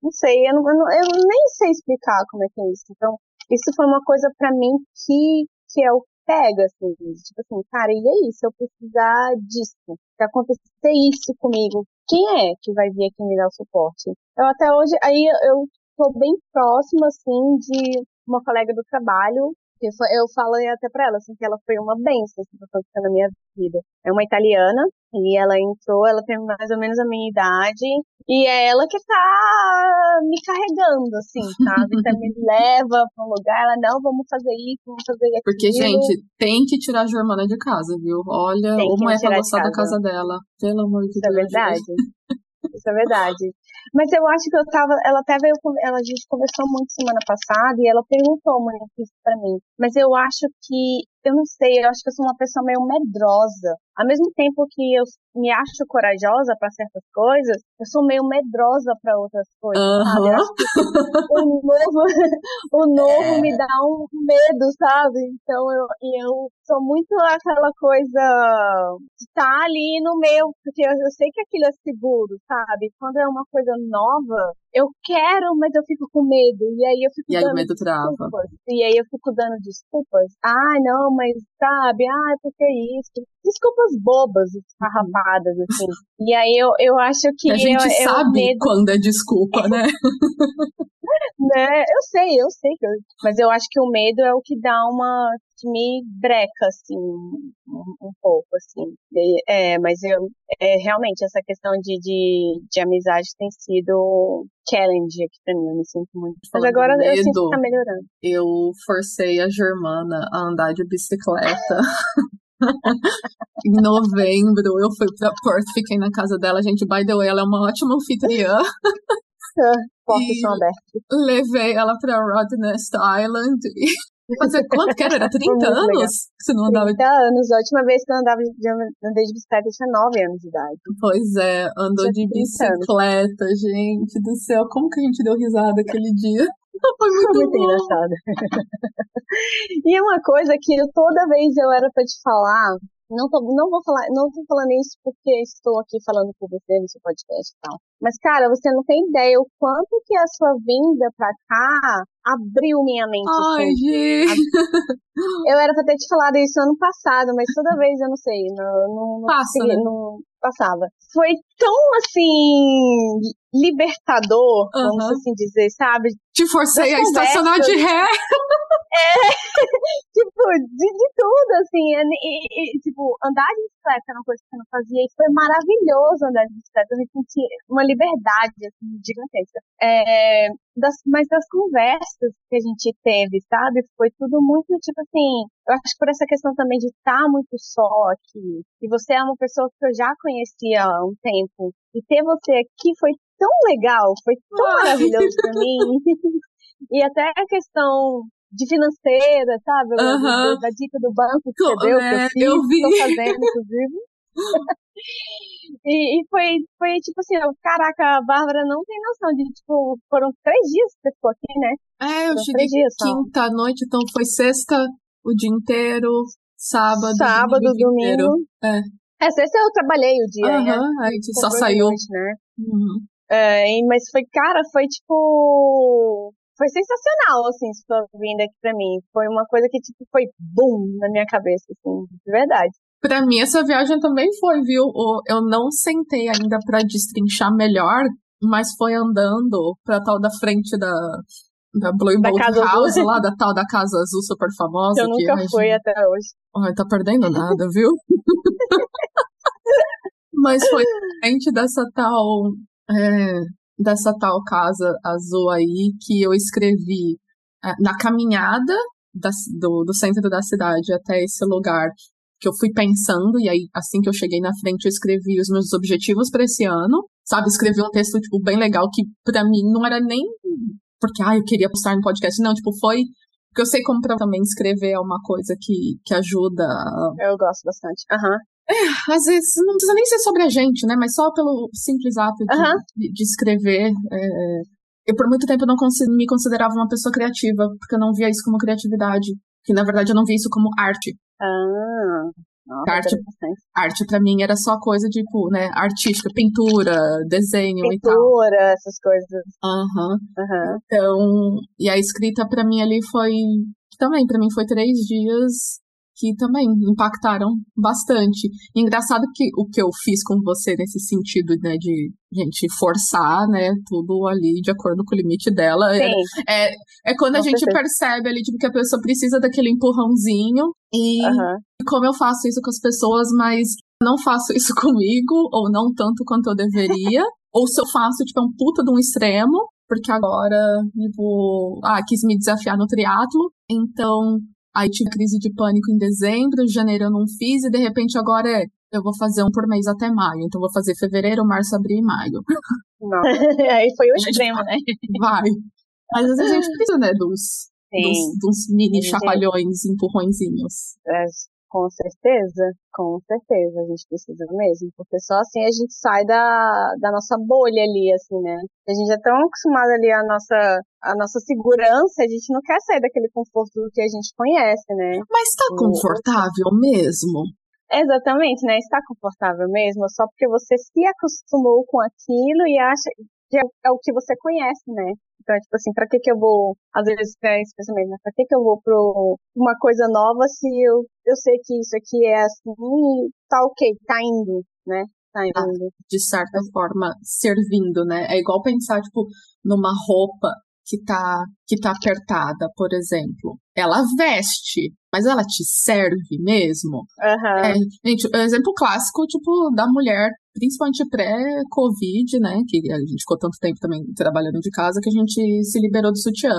Não sei, eu, não, eu, nem sei explicar como é que é isso. Então, isso foi uma coisa para mim que, que é o pega, assim, tipo assim, cara, e aí, se eu precisar disso, se acontecer isso comigo, quem é que vai vir aqui me dar o suporte? Eu até hoje, aí eu tô bem próxima, assim, de uma colega do trabalho porque foi, eu falei até pra ela, assim, que ela foi uma benção, assim, pra na minha vida. É uma italiana, e ela entrou, ela tem mais ou menos a minha idade, e é ela que tá me carregando, assim, sabe? Tá, me leva pra um lugar, ela, não, vamos fazer isso, vamos fazer aquilo. Porque, gente, tem que tirar a Germana de casa, viu? Olha, uma é pra gostar da casa dela. Pelo amor de Deus. É verdade. Isso é verdade. Mas eu acho que eu tava. Ela até veio. Ela, a gente conversou muito semana passada e ela perguntou muito isso pra mim. Mas eu acho que eu não sei, eu acho que eu sou uma pessoa meio medrosa. Ao mesmo tempo que eu me acho corajosa para certas coisas, eu sou meio medrosa para outras coisas, uhum. sabe? o novo, o novo me dá um medo, sabe? Então eu, eu sou muito aquela coisa de estar tá ali no meu, porque eu, eu sei que aquilo é seguro, sabe? Quando é uma coisa nova, eu quero, mas eu fico com medo. E aí eu fico e aí dando o medo trava. desculpas. E aí eu fico dando desculpas. Ah, não, mas sabe, ah, porque isso? Desculpas bobas, esfarrapadas, assim. E aí eu, eu acho que. A gente eu, sabe medo... quando é desculpa, né? né? Eu sei, eu sei. Mas eu acho que o medo é o que dá uma. Que me breca, assim, um, um pouco, assim. É, mas eu. É, realmente, essa questão de, de, de amizade tem sido challenge aqui pra mim. Eu me sinto muito. Mas agora medo, eu sinto que tá melhorando. Eu forcei a Germana a andar de bicicleta. em novembro eu fui pra Perth, fiquei na casa dela, gente, by the way, ela é uma ótima anfitriã. Portas são abertas. Levei ela pra Rottnest Island e Fazer quanto que era? Era 30 anos que você não andava? 30 anos. A última vez que eu andava de, andei de bicicleta eu tinha 9 anos de idade. Pois é, andou de bicicleta, anos. gente do céu. Como que a gente deu risada aquele dia? Foi muito, muito engraçado. e uma coisa que eu, toda vez eu era pra te falar, não, tô, não vou falar, não tô falando isso porque estou aqui falando com você no seu podcast e tal. Mas, cara, você não tem ideia o quanto que a sua vinda pra cá abriu minha mente. Ai, assim. gente. Eu era pra ter te falado isso ano passado, mas toda vez eu não sei, não, não, Passa, não, né? não passava. Foi tão assim libertador, uhum. vamos assim dizer, sabe? Te forcei a estacionar de ré. É, tipo, de, de tudo, assim, e, e, tipo, andar de bicicleta era uma coisa que eu não fazia, e foi maravilhoso andar de bicicleta, eu me senti uma liberdade, assim, gigantesca. É, das, mas das conversas que a gente teve, sabe, foi tudo muito, tipo assim, eu acho que por essa questão também de estar muito só aqui, e você é uma pessoa que eu já conhecia há um tempo, e ter você aqui foi tão legal, foi tão maravilhoso pra mim. e até a questão de financeira, sabe? Uhum. Da, da, dica do banco que você deu, que eu é, fiz, eu vi. tô fazendo, inclusive. e, e, foi, foi tipo assim, caraca, a Bárbara não tem noção de, tipo, foram três dias que você ficou aqui, né? É, eu foram cheguei dias, quinta só. noite, então foi sexta o dia inteiro, sábado, sábado, domingo. domingo. É. é, sexta eu trabalhei o dia, uhum, né? Aí só saiu. Noite, né? Uhum. É, mas foi, cara, foi tipo foi sensacional, assim, sua vinda aqui pra mim. Foi uma coisa que, tipo, foi boom na minha cabeça, assim, de verdade. Pra mim, essa viagem também foi, viu? Eu não sentei ainda pra destrinchar melhor, mas foi andando pra tal da frente da, da Blue Boat House, azul. lá, da tal da Casa Azul super famosa. Eu nunca que, fui até hoje. Ai, tá perdendo nada, viu? mas foi frente dessa tal é, dessa tal casa azul aí que eu escrevi é, na caminhada da, do, do centro da cidade até esse lugar que eu fui pensando, e aí assim que eu cheguei na frente eu escrevi os meus objetivos para esse ano, sabe? Escrevi um texto, tipo, bem legal, que para mim não era nem porque, ah, eu queria postar no podcast, não, tipo, foi porque eu sei como pra também escrever é uma coisa que, que ajuda. Eu gosto bastante. Aham. Uhum. É, às vezes não precisa nem ser sobre a gente, né? Mas só pelo simples ato de, uhum. de, de escrever. É, eu por muito tempo não me considerava uma pessoa criativa, porque eu não via isso como criatividade. Que na verdade eu não via isso como arte. Ah. Nossa, arte, arte para mim era só coisa tipo, né, artística, pintura, desenho pintura, e tal. Pintura, essas coisas. Aham. Uhum. Uhum. Então, e a escrita para mim ali foi também para mim foi três dias que também impactaram bastante. E engraçado que o que eu fiz com você nesse sentido, né, de gente forçar, né, tudo ali de acordo com o limite dela, é, é, é, quando a gente percebe ali, tipo, que a pessoa precisa daquele empurrãozinho e, uhum. como eu faço isso com as pessoas, mas não faço isso comigo, ou não tanto quanto eu deveria, ou se eu faço, tipo, é um puta de um extremo, porque agora, tipo, ah, quis me desafiar no triatlo, então Aí tive crise de pânico em dezembro, em janeiro eu não fiz, e de repente agora é, eu vou fazer um por mês até maio. Então vou fazer fevereiro, março, abril e maio. Aí foi o extremo, né? Vai. Mas às vezes a gente precisa, né, dos, dos, dos, mini chapalhões, empurrõezinhos. É, com certeza, com certeza, a gente precisa mesmo, porque só assim a gente sai da, da nossa bolha ali, assim, né? A gente é tão acostumado ali a nossa, a nossa segurança, a gente não quer sair daquele conforto que a gente conhece, né? Mas tá confortável mesmo? Exatamente, né? Está confortável mesmo, só porque você se acostumou com aquilo e acha que é, é o que você conhece, né? Então, tipo assim, pra que que eu vou, às vezes é esse pensamento, né? Pra que que eu vou pro uma coisa nova se eu, eu sei que isso aqui é assim e tá ok, tá indo, né? Tá indo. Ah, de certa forma, servindo, né? É igual pensar, tipo, numa roupa que tá, que tá apertada, por exemplo. Ela veste, mas ela te serve mesmo? Uhum. É, gente, exemplo clássico, tipo, da mulher, principalmente pré-Covid, né? Que a gente ficou tanto tempo também trabalhando de casa que a gente se liberou do sutiã.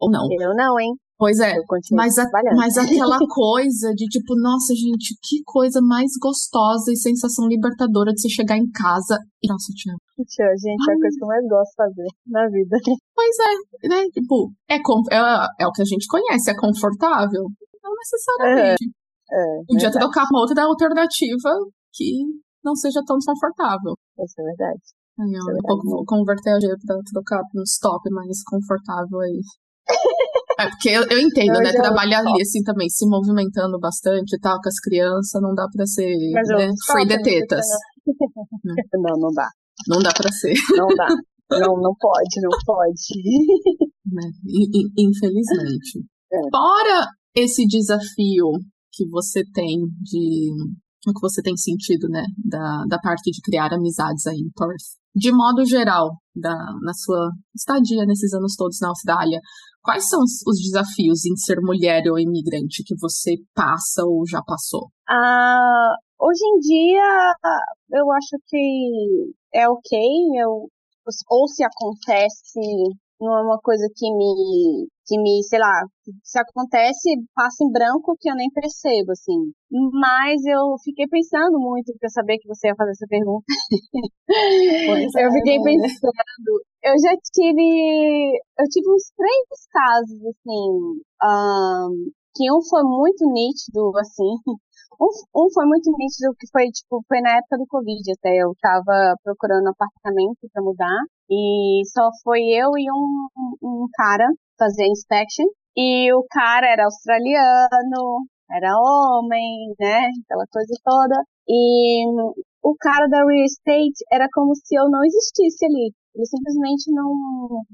Ou não? Eu não, hein? Pois é, mas, a, mas aquela coisa de tipo, nossa gente, que coisa mais gostosa e sensação libertadora de você chegar em casa e. Nossa, te amo. Gente, é a coisa que eu mais gosto de fazer na vida. Pois é, né? Tipo, é, é, é o que a gente conhece, é confortável. Não necessariamente. É, é, Podia verdade. trocar uma outra alternativa que não seja tão desconfortável. Isso é verdade. Aí, ó, é vou converter a gente pra trocar pra um stop mais confortável aí. É, porque eu, eu entendo, eu né? Trabalhar ali, assim, também, se movimentando bastante e tal, com as crianças, não dá pra ser né, free the tetas. Não, não dá. Não dá pra ser. Não dá. Não, não pode, não pode. Né? Infelizmente. É. Fora esse desafio que você tem de o que você tem sentido, né, da, da parte de criar amizades aí em Perth. De modo geral, da, na sua estadia nesses anos todos na Austrália, quais são os, os desafios em ser mulher ou imigrante que você passa ou já passou? Ah, hoje em dia, eu acho que é ok, eu, ou se acontece não é uma coisa que me, que me, sei lá, se acontece, passa em branco que eu nem percebo, assim. Mas eu fiquei pensando muito, porque eu sabia que você ia fazer essa pergunta. eu fiquei é, né? pensando. Eu já tive, eu tive uns três casos, assim, um, que um foi muito nítido, assim, um, um foi muito nítido, que foi, tipo, foi na época do Covid até. Eu tava procurando apartamento para mudar. E só foi eu e um, um cara fazer inspection. E o cara era australiano, era homem, né? Aquela coisa toda. E o cara da real estate era como se eu não existisse ali. Ele simplesmente não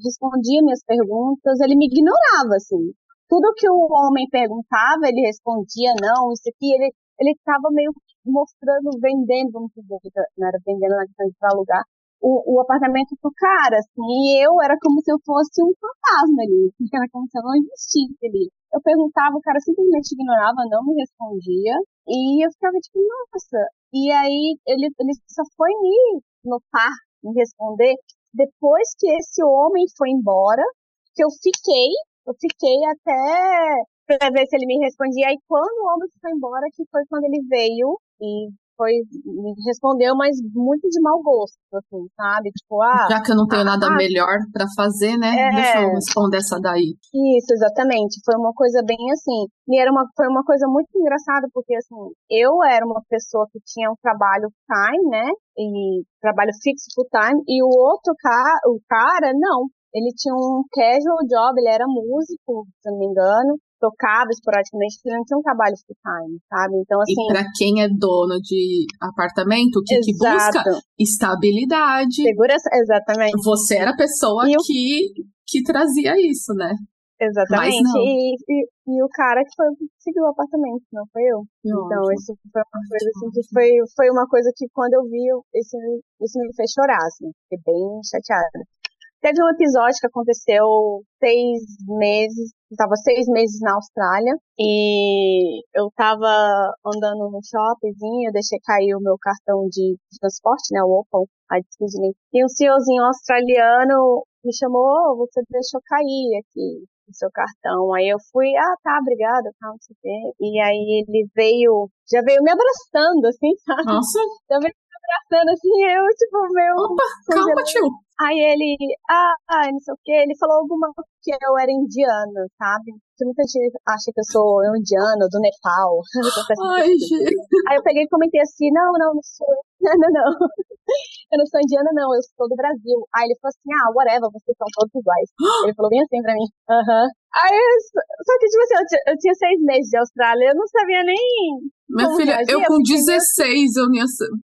respondia minhas perguntas, ele me ignorava, assim. Tudo que o homem perguntava, ele respondia não, isso aqui, ele ele estava meio mostrando, vendendo, vamos dizer, não era vendendo na questão de alugar, o, o apartamento pro cara, assim, e eu era como se eu fosse um fantasma ali, era como se eu não existisse ali. Eu perguntava, o cara simplesmente ignorava, não me respondia, e eu ficava tipo, nossa. E aí ele, ele só foi me notar, me responder, depois que esse homem foi embora, que eu fiquei, eu fiquei até pra ver se ele me respondia. Aí quando o homem foi embora, que foi quando ele veio e foi, me respondeu, mas muito de mau gosto, assim, sabe? Tipo, ah. Já que eu não tenho nada ah, melhor para fazer, né? É, Deixa eu responder essa daí. Isso, exatamente. Foi uma coisa bem assim. E era uma, foi uma coisa muito engraçada, porque assim, eu era uma pessoa que tinha um trabalho time, né? E trabalho fixo full time, e o outro cara, o cara, não. Ele tinha um casual job, ele era músico, se não me engano, tocava esporadicamente, porque não tinha um trabalho full time, sabe? Então, assim. E para quem é dono de apartamento, o que, que busca? Estabilidade. Segurança, exatamente. Você era a pessoa que, eu... que trazia isso, né? Exatamente. E, e, e, o cara que foi seguiu o apartamento, não foi eu. então, isso foi uma coisa assim que foi, foi uma coisa que quando eu vi, isso, isso me fez chorar, assim. Fiquei bem chateada. Teve um episódio que aconteceu seis meses, estava seis meses na Austrália e eu estava andando no shoppingzinho, deixei cair o meu cartão de, transporte, né, o Opal, a Disney, e um senhorzinho australiano me chamou, oh, você deixou cair aqui o seu cartão. Aí eu fui, ah, tá, obrigada, tá, não sei o quê. E aí ele veio, já veio me abraçando, assim, sabe? Nossa. Já veio me abraçando, assim, eu, tipo, meu... Opa, calma, tio. Aí ele, ah, ah, não sei o que, ele falou alguma que eu era indiana, sabe? Que muita gente acha que eu sou indiana, do Nepal. Ai, gente. Aí eu peguei e comentei assim, não, não, não sou. Não, não, não. Eu não sou indiana, não, eu sou do Brasil. Aí ele falou assim, ah, whatever, vocês são todos iguais. Ele falou bem assim pra mim. Aham. Uh -huh. Aí, só que, tipo assim, eu, eu tinha seis meses de Austrália, eu não sabia nem minha filha, eu com 16, eu ia,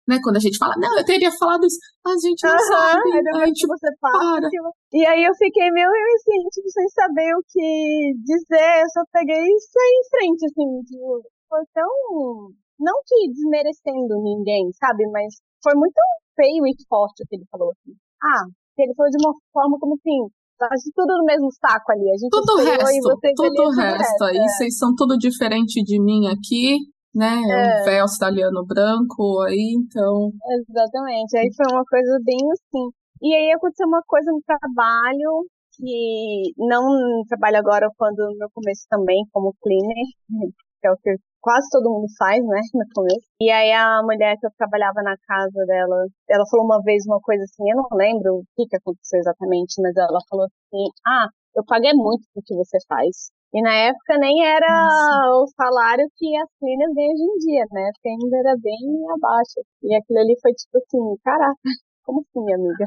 né, quando a gente fala, não, eu teria falado isso, a gente não sabe. Aí gente você para. Tipo, e aí eu fiquei meio assim, tipo, sem saber o que dizer, eu só peguei e saí em frente, assim, tipo, foi tão, não que desmerecendo ninguém, sabe, mas foi muito feio e forte o que ele falou, assim. Ah, ele falou de uma forma como assim, a gente tudo no mesmo saco ali. A gente tudo o resto, tudo o resto. Aí é. vocês são tudo diferente de mim aqui né? É. Um véu australiano branco aí, então. Exatamente. Aí foi uma coisa bem assim. E aí aconteceu uma coisa no trabalho que não trabalho agora quando no começo também como cleaner, que é o que quase todo mundo faz, né, no começo. E aí a mulher que eu trabalhava na casa dela, ela falou uma vez uma coisa assim, eu não lembro o que que aconteceu exatamente, mas ela falou assim: "Ah, eu paguei muito pro que você faz". E na época nem era Nossa. o salário que as clínicas ganham hoje em dia, né? Porque ainda era bem abaixo. E aquilo ali foi tipo assim, caraca, como assim, amiga?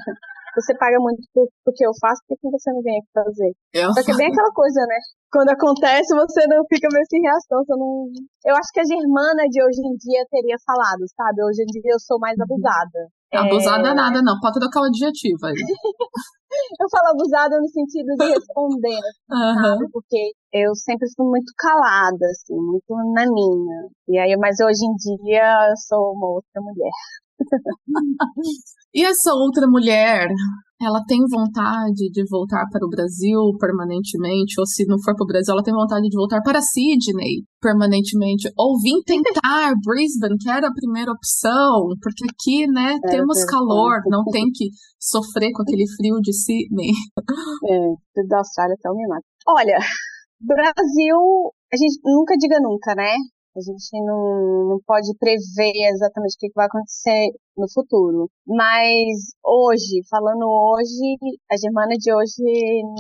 Você paga muito por, por que eu faço, por que você não vem aqui fazer? Eu Só que é bem aquela coisa, né? Quando acontece, você não fica meio sem reação, você não... Eu acho que a Germana de hoje em dia teria falado, sabe? Hoje em dia eu sou mais uhum. abusada. Abusada é... nada, não. Pode trocar o adjetivo aí. eu falo abusada no sentido de responder, uhum. sabe? Porque eu sempre fui muito calada, assim, muito na minha. E aí, mas hoje em dia eu sou uma outra mulher. E essa outra mulher, ela tem vontade de voltar para o Brasil permanentemente, ou se não for para o Brasil, ela tem vontade de voltar para Sydney permanentemente, ou vir tentar Brisbane, que era a primeira opção, porque aqui, né, é, temos calor, não tem que sofrer com aquele frio de Sydney. É, da Austrália até o Olha, Brasil, a gente nunca diga nunca, né? A gente não, não pode prever exatamente o que vai acontecer no futuro. Mas hoje, falando hoje, a Germana de hoje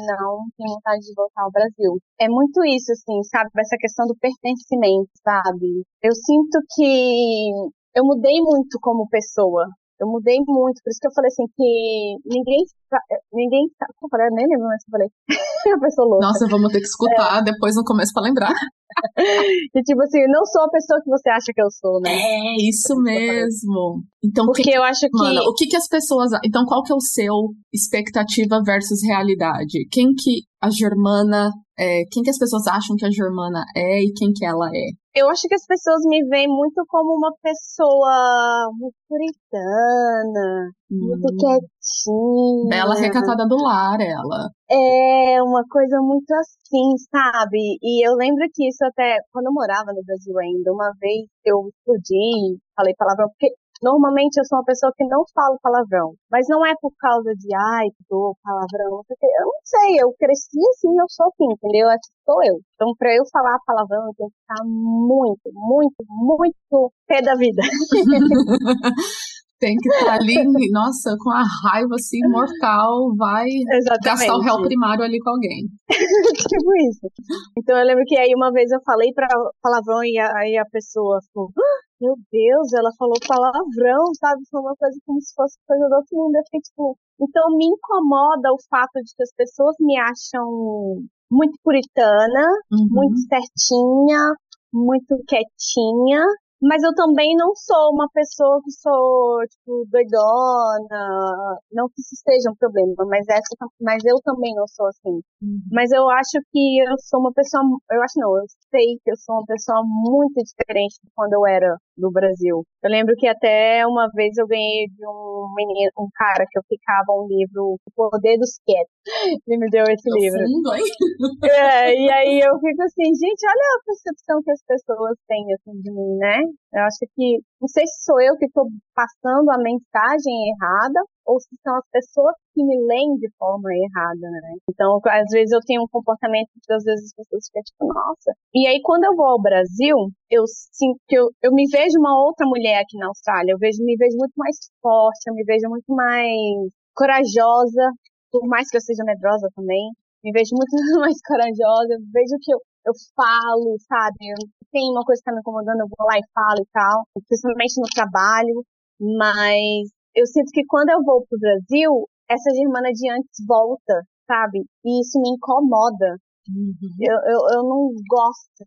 não tem vontade de voltar ao Brasil. É muito isso, assim, sabe? Essa questão do pertencimento, sabe? Eu sinto que eu mudei muito como pessoa. Eu mudei muito, por isso que eu falei assim que ninguém ninguém eu falei, nem lembro mais que eu falei. a pessoa louca. Nossa, vamos ter que escutar é. depois no começo para lembrar. e tipo assim, não sou a pessoa que você acha que eu sou, né? É, isso mesmo. Então, porque que, eu acho que. Mano, o que que as pessoas. Então, qual que é o seu expectativa versus realidade? Quem que a Germana. É, quem que as pessoas acham que a Germana é e quem que ela é? Eu acho que as pessoas me veem muito como uma pessoa muito puritana, hum. muito quietinha. Bela recatada do lar, ela. É uma coisa muito assim, sabe? E eu lembro que isso até quando eu morava no Brasil ainda, uma vez eu explodi, falei palavrão, porque Normalmente eu sou uma pessoa que não falo palavrão, mas não é por causa de, ai, do palavrão, eu não sei, eu cresci assim, eu sou assim, entendeu? Essa sou eu. Então, pra eu falar palavrão, eu tenho que estar muito, muito, muito pé da vida. tem que estar ali, nossa, com a raiva assim, mortal, vai Exatamente. gastar o réu primário ali com alguém. tipo isso. Então eu lembro que aí uma vez eu falei para palavrão e aí a pessoa ficou, ah, meu Deus, ela falou palavrão, sabe? Foi uma coisa como se fosse coisa do outro mundo. Eu fiquei tipo, então me incomoda o fato de que as pessoas me acham muito puritana, uhum. muito certinha, muito quietinha, mas eu também não sou uma pessoa que sou, tipo, doidona. Não que isso seja um problema, mas, essa, mas eu também não sou assim. Uhum. Mas eu acho que eu sou uma pessoa. Eu acho não, eu sei que eu sou uma pessoa muito diferente de quando eu era no Brasil. Eu lembro que até uma vez eu ganhei de um menino, um cara que eu ficava um livro, O Poder dos Quietos. Ele me deu esse livro. Fundo, hein? É, e aí eu fico assim, gente, olha a percepção que as pessoas têm assim, de mim, né? Eu acho que, não sei se sou eu que estou passando a mensagem errada, ou se são as pessoas que me leem de forma errada, né? Então, às vezes eu tenho um comportamento que às vezes as pessoas ficam tipo, nossa. E aí, quando eu vou ao Brasil, eu sinto que eu, eu me vejo uma outra mulher aqui na Austrália. Eu vejo, me vejo muito mais forte, eu me vejo muito mais corajosa, por mais que eu seja medrosa também. Me vejo muito mais corajosa, eu vejo que eu, eu falo, sabe? Tem uma coisa que tá me incomodando, eu vou lá e falo e tal, principalmente no trabalho, mas eu sinto que quando eu vou pro Brasil, essa Germana de antes volta, sabe? E isso me incomoda. Uhum. Eu, eu, eu não gosto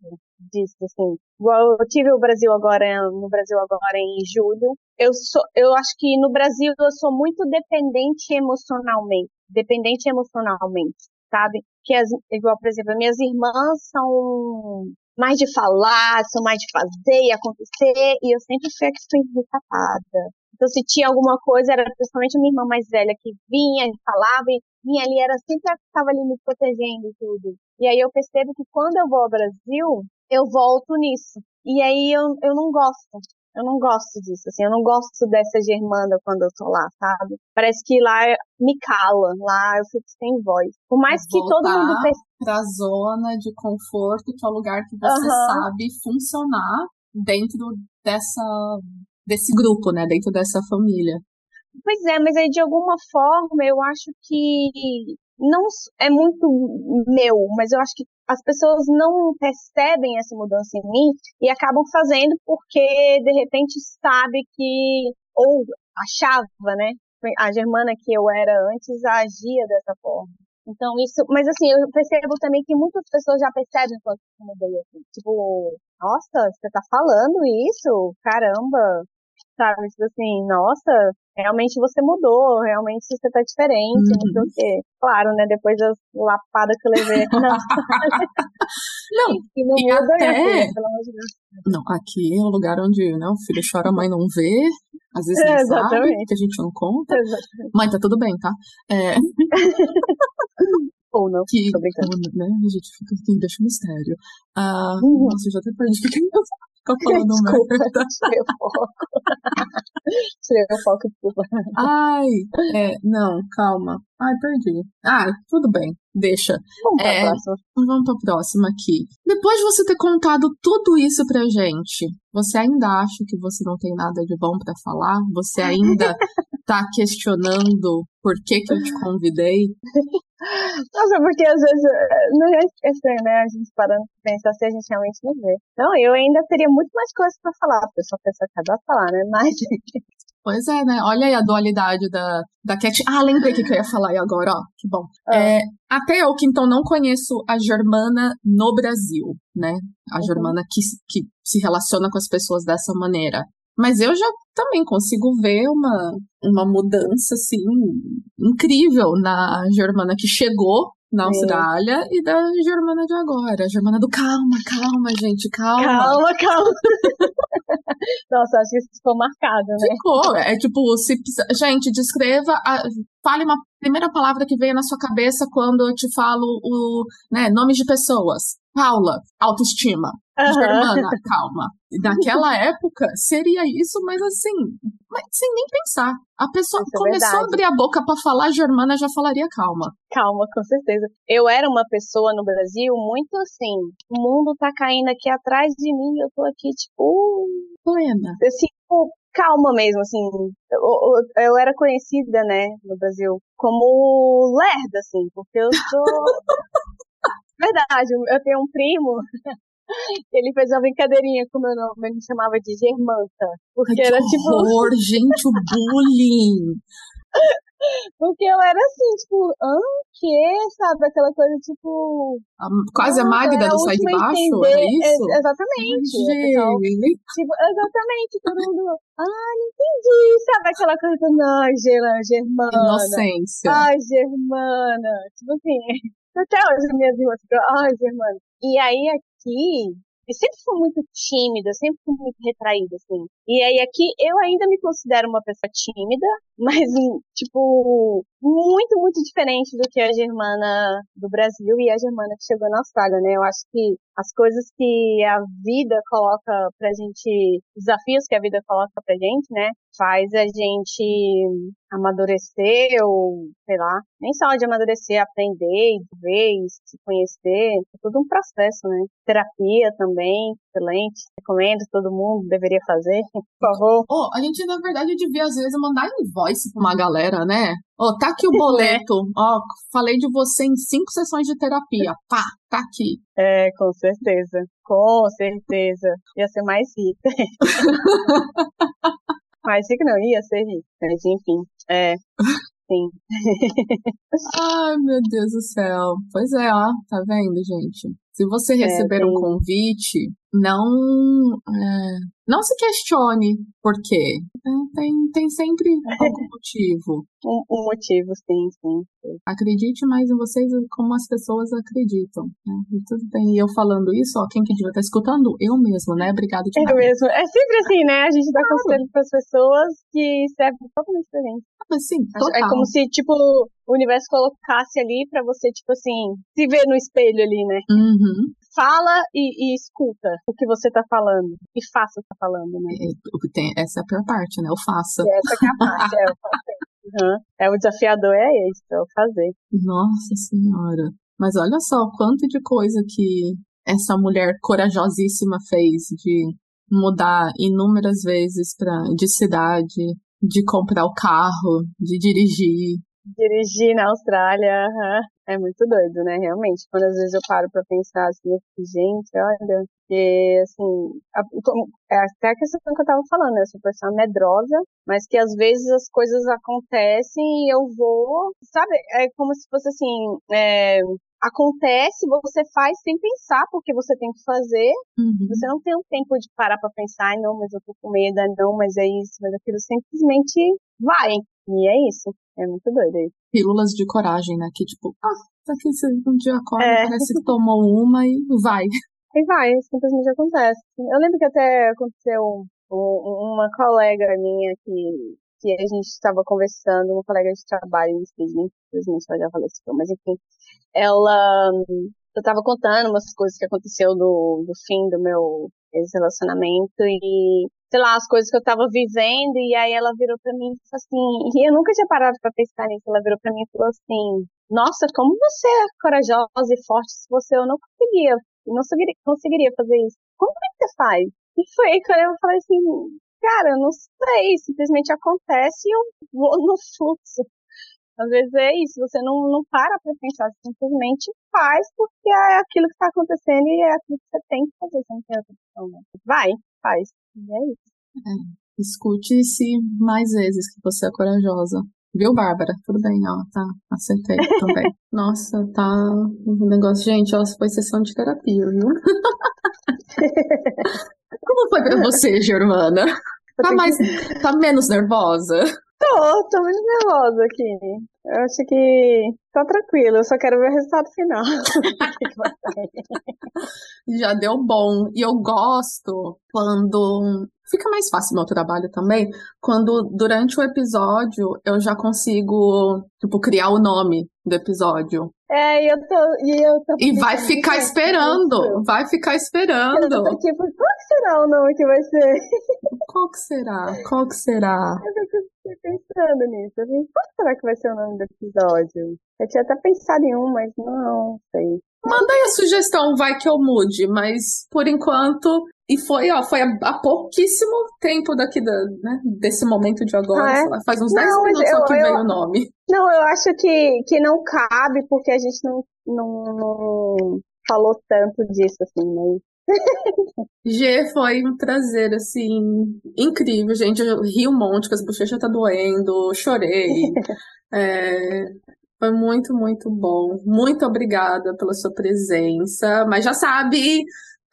disso, assim. Eu tive o Brasil agora, no Brasil agora em julho. Eu sou, eu acho que no Brasil eu sou muito dependente emocionalmente. Dependente emocionalmente, sabe? Que as, igual, por exemplo, minhas irmãs são mais de falar, são mais de fazer e acontecer, e eu sempre fui a que fui recatada. Então, se tinha alguma coisa, era principalmente a minha irmã mais velha que vinha e falava, e vinha ali, era sempre a que estava ali me protegendo e tudo. E aí eu percebo que quando eu vou ao Brasil, eu volto nisso. E aí eu, eu não gosto. Eu não gosto disso, assim, eu não gosto dessa germanda quando eu tô lá, sabe? Parece que lá me cala, lá eu fico sem voz. Por mais que todo mundo pra zona de conforto, que é o lugar que você uhum. sabe funcionar dentro dessa desse grupo, né? Dentro dessa família. Pois é, mas aí de alguma forma eu acho que não é muito meu, mas eu acho que as pessoas não percebem essa mudança em mim e acabam fazendo porque de repente sabe que ou achava, né? A germana que eu era antes agia dessa forma. Então isso, mas assim, eu percebo também que muitas pessoas já percebem quando eu mudei assim. Tipo, nossa, você tá falando isso? Caramba, sabe? Tipo assim, nossa, realmente você mudou, realmente você tá diferente, uhum. não sei o uhum. quê. Claro, né? Depois das lapadas que eu levei aqui na Não, e não e muda até... filha, pelo amor de Deus. Não, aqui é o lugar onde né, o filho chora, a mãe não vê, às vezes não é, sabe, que a gente não conta. Exatamente. Mãe, tá tudo bem, tá? É... Ou não, que, né, a gente fica assim, deixa o mistério. Ah, uhum. Nossa, eu já até perdi o que eu Ficou falando desculpa, merda. Tirei o foco. tirei o foco, desculpa. Ai, é, não, calma. Ai, perdi. Ah, tudo bem, deixa. Vamos é, pra próxima. Vamos pra próxima aqui. Depois de você ter contado tudo isso pra gente, você ainda acha que você não tem nada de bom para falar? Você ainda tá questionando por que que eu te convidei? Nossa, porque às vezes eh, não é estranho, né? A gente parando pra pensar se a gente realmente não vê. Não, eu ainda teria muito mais coisas pra falar, porque eu sou pessoa que adora falar, né? Mas. Pois é, né? Olha aí a dualidade da, da Cat. Ah, lembrei o que, que eu ia falar aí agora, ó. Que bom. Ah. É, até eu que então não conheço a Germana no Brasil, né? A uhum. Germana que, que se relaciona com as pessoas dessa maneira. Mas eu já também consigo ver uma, uma mudança, assim, incrível na Germana que chegou na Austrália e da Germana de agora. A Germana do calma, calma, gente, calma. Calma, calma. Nossa, acho que isso ficou marcado, né? Ficou. É tipo, se, gente, descreva, a, fale uma primeira palavra que veio na sua cabeça quando eu te falo o, né, nomes de pessoas. Paula, autoestima. Uhum. Germana, calma. Naquela época seria isso, mas assim, mas sem nem pensar. A pessoa isso é começou é a abrir a boca para falar, Germana já falaria calma. Calma, com certeza. Eu era uma pessoa no Brasil muito assim, o mundo tá caindo aqui atrás de mim, eu tô aqui tipo plena. Assim, calma mesmo, assim. Eu, eu, eu, era conhecida, né, no Brasil, como lerda, assim, porque eu sou. Verdade, eu tenho um primo ele fez uma brincadeirinha com o meu nome, ele me chamava de Germanta. Porque Ai, era tipo. horror, gente, o bullying! Porque eu era assim, tipo, hã? Que? Sabe? Aquela coisa tipo. A, quase a Magda do Sai de Baixo? Era isso? É, exatamente. Pessoal, tipo, exatamente, todo mundo. Ah, não entendi. Sabe aquela coisa, não, Germana. Inocência. Ai, Germana. Tipo assim. Até hoje minhas irmãs ficam, ai, Germana. E aí aqui, eu sempre fui muito tímida, sempre fui muito retraída, assim. E aí aqui eu ainda me considero uma pessoa tímida, mas, tipo, muito, muito diferente do que a Germana do Brasil e a Germana que chegou na Austrália, né? Eu acho que as coisas que a vida coloca pra gente, desafios que a vida coloca pra gente, né? Faz a gente amadurecer ou, sei lá, nem só de amadurecer, aprender, ver, se conhecer, é tudo um processo, né? Terapia também, excelente, recomendo, todo mundo deveria fazer, por favor. Oh, a gente, na verdade, devia às vezes mandar invoice pra uma galera, né? Ó, oh, tá aqui o boleto. Ó, oh, falei de você em cinco sessões de terapia. Pá, tá aqui. É, com certeza. Com certeza. Ia ser mais rica. mais rica não, ia ser rica. Mas enfim, é. Sim. Ai, meu Deus do céu. Pois é, ó, tá vendo, gente? Se você é, receber é, um convite, não é, não se questione por quê. Tem, tem sempre algum motivo. Um, um, motivo, sim, sim, Acredite mais em vocês como as pessoas acreditam. Né? E tudo bem. E eu falando isso, ó, quem que devia estar escutando? Eu mesmo, né? Obrigada demais. Eu mesmo. É sempre assim, né? A gente dá claro. conselho para as pessoas que servem totalmente diferente. Ah, sim, é total. É como se, tipo, o universo colocasse ali para você, tipo assim, se ver no espelho ali, né? Uhum. Fala e, e, escuta o que você tá falando. E faça o que tá falando, né? É, tem, essa é a pior parte, né? O faça. É, essa é a parte, é, o Uhum. É o desafiador, é esse, é o fazer. Nossa Senhora. Mas olha só o quanto de coisa que essa mulher corajosíssima fez de mudar inúmeras vezes pra, de cidade, de comprar o carro, de dirigir, dirigir na Austrália, é muito doido, né? Realmente. Quando às vezes eu paro pra pensar assim, gente, olha, que assim, a, é até a questão que eu tava falando, né? Eu sou pessoa medrosa, mas que às vezes as coisas acontecem e eu vou, sabe? É como se fosse assim, é, acontece, você faz sem pensar, porque você tem que fazer. Uhum. Você não tem um tempo de parar para pensar, não, mas eu tô com medo, não, mas é isso, mas aquilo simplesmente vai. E é isso. É muito doido isso. Pílulas de coragem, né? Que tipo, ah, daqui você um dia acorda, é. parece que tomou uma e vai. E vai, simplesmente acontece. Eu lembro que até aconteceu uma colega minha que, que a gente estava conversando, uma colega de trabalho infelizmente ela já faleceu, mas enfim, ela, eu estava contando umas coisas que aconteceu do, do fim do meu relacionamento e sei lá, as coisas que eu tava vivendo, e aí ela virou pra mim e assim, e eu nunca tinha parado pra pensar nisso, ela virou pra mim e falou assim, nossa, como você é corajosa e forte, se você eu não conseguia, não conseguiria, conseguiria fazer isso. Como é que você faz? E foi aí que eu falei assim, cara, eu não sei, simplesmente acontece e eu vou no fluxo. Às vezes é isso, você não, não para pra pensar, você simplesmente faz porque é aquilo que está acontecendo e é aquilo que você tem que fazer, você não tem outra opção, né? Vai, faz. E é isso. É, escute-se mais vezes que você é corajosa. Viu, Bárbara? Tudo bem, ó, tá. Acertei também. Nossa, tá um negócio. Gente, ó, foi sessão de terapia, viu? Como foi pra você, Germana? Tá mais. Tá menos nervosa? Tô, tô muito nervosa aqui. Eu acho que tá tranquilo, eu só quero ver o resultado final. já deu bom. E eu gosto quando. Fica mais fácil meu trabalho também, quando durante o episódio eu já consigo, tipo, criar o nome do episódio. É, e eu tô. E, eu tô e vai ficar esperando. Vai ficar esperando. Eu tô, tipo, qual que será o nome que vai ser? Qual que será? Qual que será? Eu fiquei pensando nisso. Eu falei, qual será que vai ser o nome do episódio? Eu tinha até pensado em um, mas não sei. Manda aí a sugestão, vai que eu mude, mas por enquanto. E foi, ó, foi há pouquíssimo tempo daqui da, né, desse momento de agora, ah, é? lá, faz uns 10 minutos eu, só que eu, veio o nome. Não, eu acho que, que não cabe, porque a gente não, não, não falou tanto disso, assim, mas G foi um prazer, assim, incrível, gente. Eu ri um monte, que as bochechas tá doendo, chorei. É, foi muito, muito bom. Muito obrigada pela sua presença. Mas já sabe,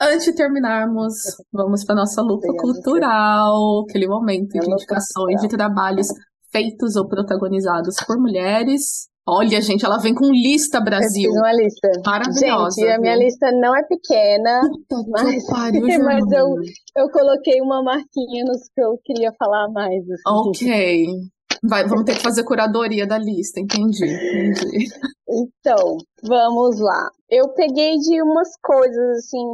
antes de terminarmos, vamos para nossa luta cultural, aquele momento de indicações de trabalhos feitos ou protagonizados por mulheres. Olha, gente, ela vem com lista Brasil. Eu uma lista. Maravilhosa. Gente, a minha lista não é pequena, Puta mas, pariu, mas eu, eu coloquei uma marquinha nos que eu queria falar mais. Assim. Ok. Vai, vamos ter que fazer curadoria da lista, entendi, entendi. Então, vamos lá. Eu peguei de umas coisas, assim,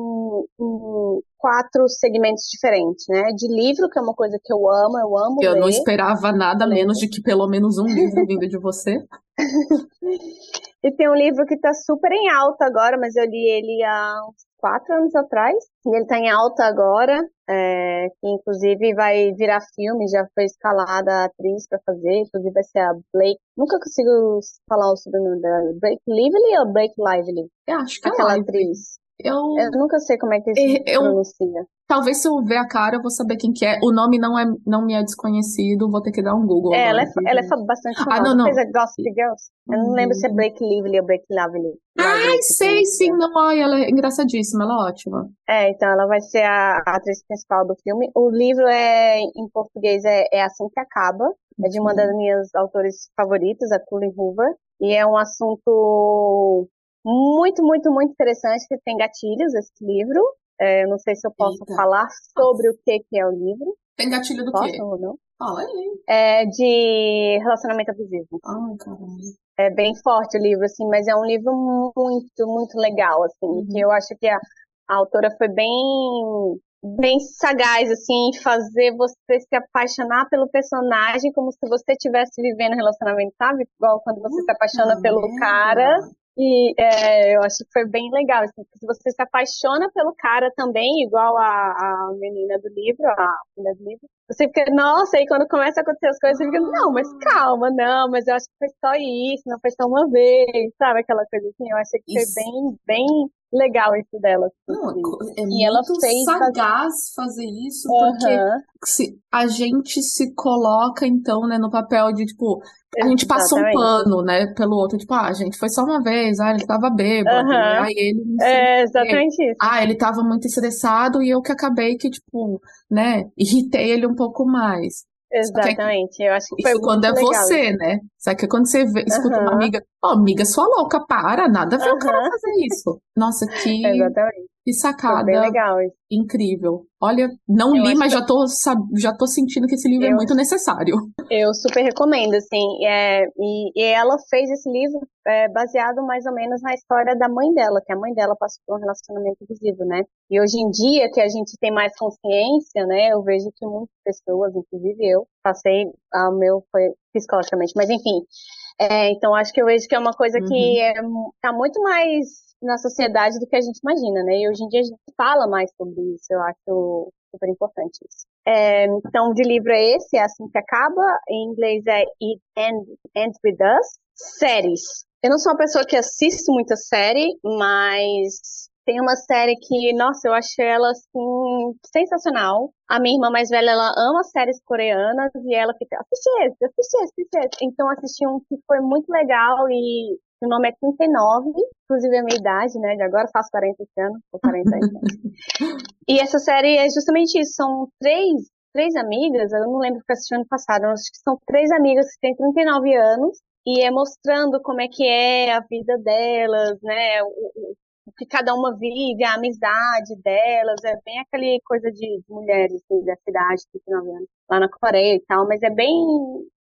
quatro segmentos diferentes, né? De livro, que é uma coisa que eu amo, eu amo Eu ler. não esperava nada menos de que pelo menos um livro vindo de você. e tem um livro que tá super em alta agora, mas eu li ele há uns quatro anos atrás. E ele tá em alta agora, é, que inclusive vai virar filme, já foi escalada a atriz para fazer, inclusive vai ser a Blake. Nunca consigo falar o sobrenome dela. Blake Lively ou Blake Lively? Eu acho que é Aquela é atriz. Eu... eu nunca sei como é que se eu... pronuncia. Talvez se eu ver a cara eu vou saber quem que é. O nome não, é, não me é desconhecido, vou ter que dar um Google. É, ela é, ela é bastante famosa. Ah, não, não. Fez a Gossip Girls. Eu não lembro se é Blake Lively ou Blake Lively. Ai, sei sim. Não, ai, ela é engraçadíssima, ela é ótima. É, então ela vai ser a, atriz principal do filme. O livro é, em português, é, é Assim Que Acaba. É de uma das minhas autores favoritas, a Colin Hoover. E é um assunto muito, muito, muito interessante, que tem gatilhos esse livro. É, não sei se eu posso Eita. falar sobre o que, que é o livro. Tem gatilho do posso quê? ou não? Fala aí. É de relacionamento abusivo. Ai. É bem forte o livro, assim, mas é um livro muito, muito legal, assim, uhum. que eu acho que a, a autora foi bem bem sagaz, assim, fazer você se apaixonar pelo personagem como se você estivesse vivendo um relacionamento, sabe? Igual quando você se apaixona pelo cara e é, eu acho que foi bem legal. Assim, se você se apaixona pelo cara também, igual a, a menina do livro, a menina do livro, você fica, nossa, aí quando começa a acontecer as coisas, você fica, não, mas calma, não, mas eu acho que foi só isso, não foi só uma vez, sabe? Aquela coisa assim, eu achei que isso. foi bem, bem legal isso dela. Assim. Não, é e ela fez sagaz fazer isso, porque se a gente se coloca, então, né, no papel de, tipo, a gente passa um pano, né, pelo outro, tipo, ah, gente, foi só uma vez, ah, ele tava bêbado, uhum. aí ele... É, exatamente isso. Ah, ele tava muito estressado e eu que acabei que, tipo, né, irritei ele um pouco mais. Exatamente, eu acho que foi Isso quando é legal, você, né? Sabe que quando você vê, escuta uhum. uma amiga, ó, oh, amiga, sua louca, para, nada a ver uhum. o cara fazer isso. Nossa, que, Exatamente. que sacada. Foi bem legal isso. Incrível. Olha, não eu li, mas que... já, tô, já tô sentindo que esse livro é eu... é muito necessário. Eu super recomendo, assim. É, e, e ela fez esse livro é, baseado mais ou menos na história da mãe dela, que a mãe dela passou por um relacionamento abusivo, né? E hoje em dia, que a gente tem mais consciência, né? Eu vejo que muitas pessoas, inclusive eu, passei, o meu foi psicologicamente, mas enfim. É, então, acho que eu vejo que é uma coisa uhum. que é, tá muito mais na sociedade do que a gente imagina, né? E hoje em dia a gente fala mais sobre isso, eu acho super importante isso. É, então, de livro é esse, é assim que acaba. Em inglês é It Ends, Ends With Us. Séries. Eu não sou uma pessoa que assiste muita série, mas tem uma série que, nossa, eu achei ela assim sensacional. A minha irmã mais velha, ela ama séries coreanas e ela fica, assiste esse, assiste esse, assiste esse. Então assisti um que foi muito legal e o nome é 39, inclusive a minha idade, né? De agora faço 40 anos, ou 40 anos. e essa série é justamente isso, são três, três amigas, eu não lembro que eu assisti ano passado, acho que são três amigas que têm 39 anos, e é mostrando como é que é a vida delas, né? O, o que cada uma vive, a amizade delas, é bem aquele coisa de, mulheres assim, da cidade, tipo, lá na Coreia e tal, mas é bem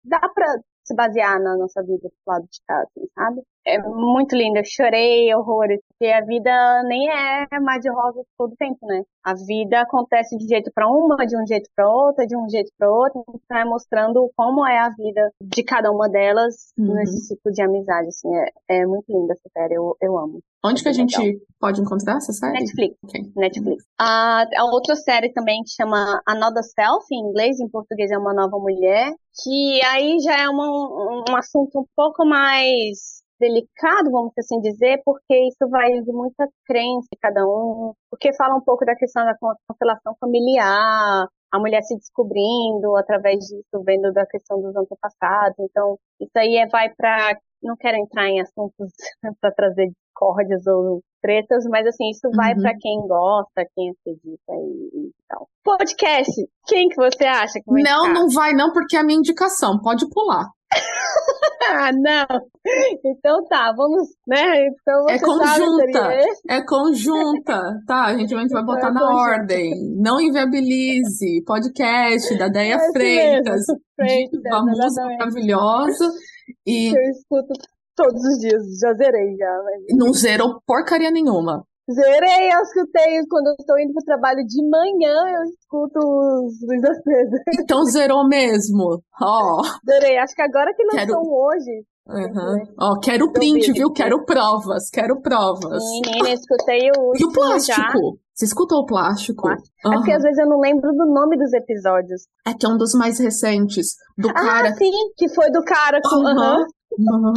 dá pra se basear na nossa vida do lado de cá, assim, sabe? É muito lindo, eu chorei horrores, porque a vida nem é mais de rosa todo tempo, né? A vida acontece de jeito para uma, de um jeito para outra, de um jeito para outro, então é mostrando como é a vida de cada uma delas uhum. nesse ciclo de amizade, assim, é, é muito linda essa série, eu, eu amo. Onde é que a gente legal. pode encontrar essa série? Netflix. Okay. Netflix. A, a outra série também que chama Another Self, em inglês, em português é Uma Nova Mulher, que aí já é uma, um, um assunto um pouco mais delicado, vamos assim dizer, porque isso vai de muita crença de cada um, porque fala um pouco da questão da constelação familiar, a mulher se descobrindo através disso, vendo da questão dos antepassados. Então, isso aí é, vai para. Não quero entrar em assuntos para trazer discórdias ou tretas, mas assim, isso vai uhum. para quem gosta, quem acredita e, e, tal. Podcast, quem que você acha que vai Não, não vai não, porque é a minha indicação, pode pular. ah, não. Então tá, vamos, né? Então é conjunta. É conjunta, tá? A gente, a gente vai botar é na conjunta. ordem. Não inviabilize. Podcast da Deia é Freitas. Freitas. Uma música maravilhosa. E... Eu escuto todos os dias, já zerei já. Mas... Não zerou porcaria nenhuma. Zerei, eu escutei quando eu estou indo para o trabalho de manhã, eu escuto os Luiz. Então zerou mesmo. Ó. Oh. Zerei, acho que agora que não quero... são hoje. Uhum. Ó, oh, quero print, viu? Quero provas, quero provas. Menina, escutei o. E o plástico? Já. Você escutou o plástico? plástico. Uhum. É porque às vezes eu não lembro do nome dos episódios. É que é um dos mais recentes. Do ah, cara. sim, que foi do cara com. Uhum. uhum. Mano,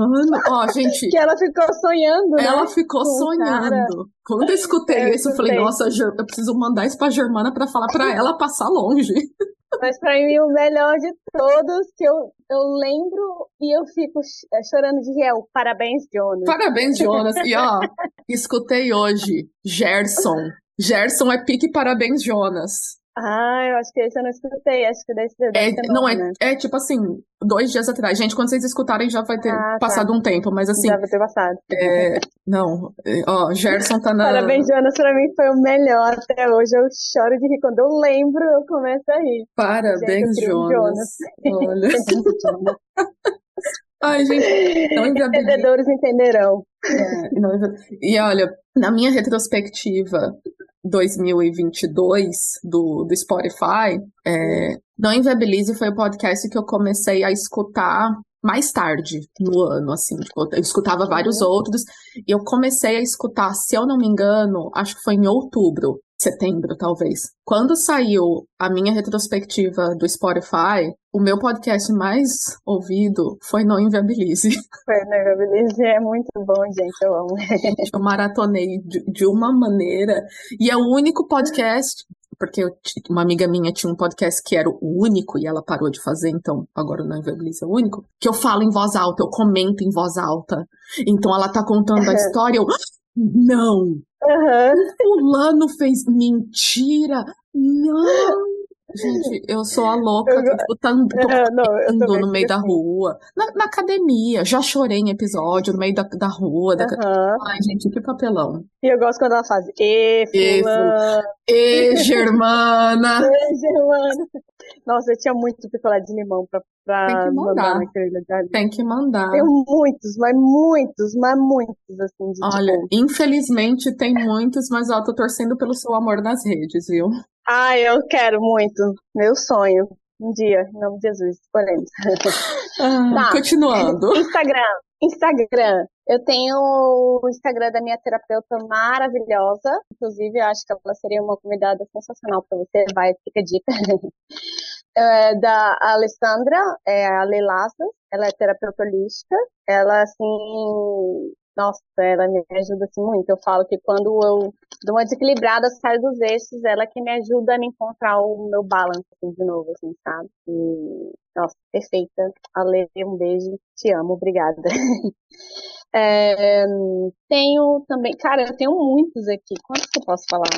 ó, gente. Que ela ficou sonhando, Ela né? ficou sonhando. Quando eu escutei eu isso, eu falei, nossa, eu preciso mandar isso pra Germana pra falar pra ela passar longe. Mas pra mim, o melhor de todos, que eu, eu lembro e eu fico é, chorando de real. Parabéns, Jonas. Parabéns, Jonas. E ó, escutei hoje, Gerson. Gerson é pique parabéns, Jonas. Ah, eu acho que esse eu não escutei, acho que desse deve é, Não, nome, é, né? é tipo assim, dois dias atrás. Gente, quando vocês escutarem já vai ter ah, tá. passado tá. um tempo, mas assim. Já vai ter passado. É, não, é, ó, Gerson tá na. Parabéns, Jonas, pra mim foi o melhor até hoje. Eu choro de rir. Quando eu lembro, eu começo a rir. Parabéns, gente, Jonas. Jonas. Olha. Ai, gente, não Entendedores entenderão. É, não, e olha, na minha retrospectiva 2022 do, do Spotify, é, Não Inviabilize foi o podcast que eu comecei a escutar mais tarde no ano, assim. Eu escutava vários outros e eu comecei a escutar, se eu não me engano, acho que foi em outubro, setembro, talvez. Quando saiu a minha retrospectiva do Spotify, o meu podcast mais ouvido foi No Inviabilize. Foi No Inviabilize, é muito bom, gente, eu amo. eu maratonei de, de uma maneira, e é o único podcast porque eu, uma amiga minha tinha um podcast que era o único e ela parou de fazer, então agora o Não Inviabilize é o único, que eu falo em voz alta, eu comento em voz alta. Então ela tá contando a história, eu, não, uhum. fulano fez mentira, não, Gente, eu sou a louca eu, que tipo, tá, tô no meio da rua. Na, na, academia, já chorei em episódio, no meio da, da rua. Da... Uhum. Ai, gente, que papelão. E eu gosto quando ela faz E, fulano. E, Germana. e, Germana. Nossa, eu tinha muito picolé de limão pra, pra Tem que mandar. mandar Tem que mandar. Tem muitos, mas muitos, mas muitos, assim. Olha, tipo... infelizmente tem muitos, mas ó, tô torcendo pelo seu amor nas redes, viu? Ah, eu quero muito. Meu sonho. Um dia, em nome de Jesus. Podemos. Ah, tá. Continuando. Instagram. Instagram. Eu tenho o Instagram da minha terapeuta maravilhosa. Inclusive, eu acho que ela seria uma convidada sensacional para você. Vai, fica a dica. É da Alessandra, é a Leilasa. Ela é terapeuta holística. Ela, assim, nossa, ela me ajuda assim muito. Eu falo que quando eu dou uma desequilibrada, saio dos eixos, ela é que me ajuda a me encontrar o meu balance assim, de novo, assim, sabe? E, nossa, perfeita. Ale, um beijo. Te amo, obrigada. é, tenho também, cara, eu tenho muitos aqui. Quantos que eu posso falar?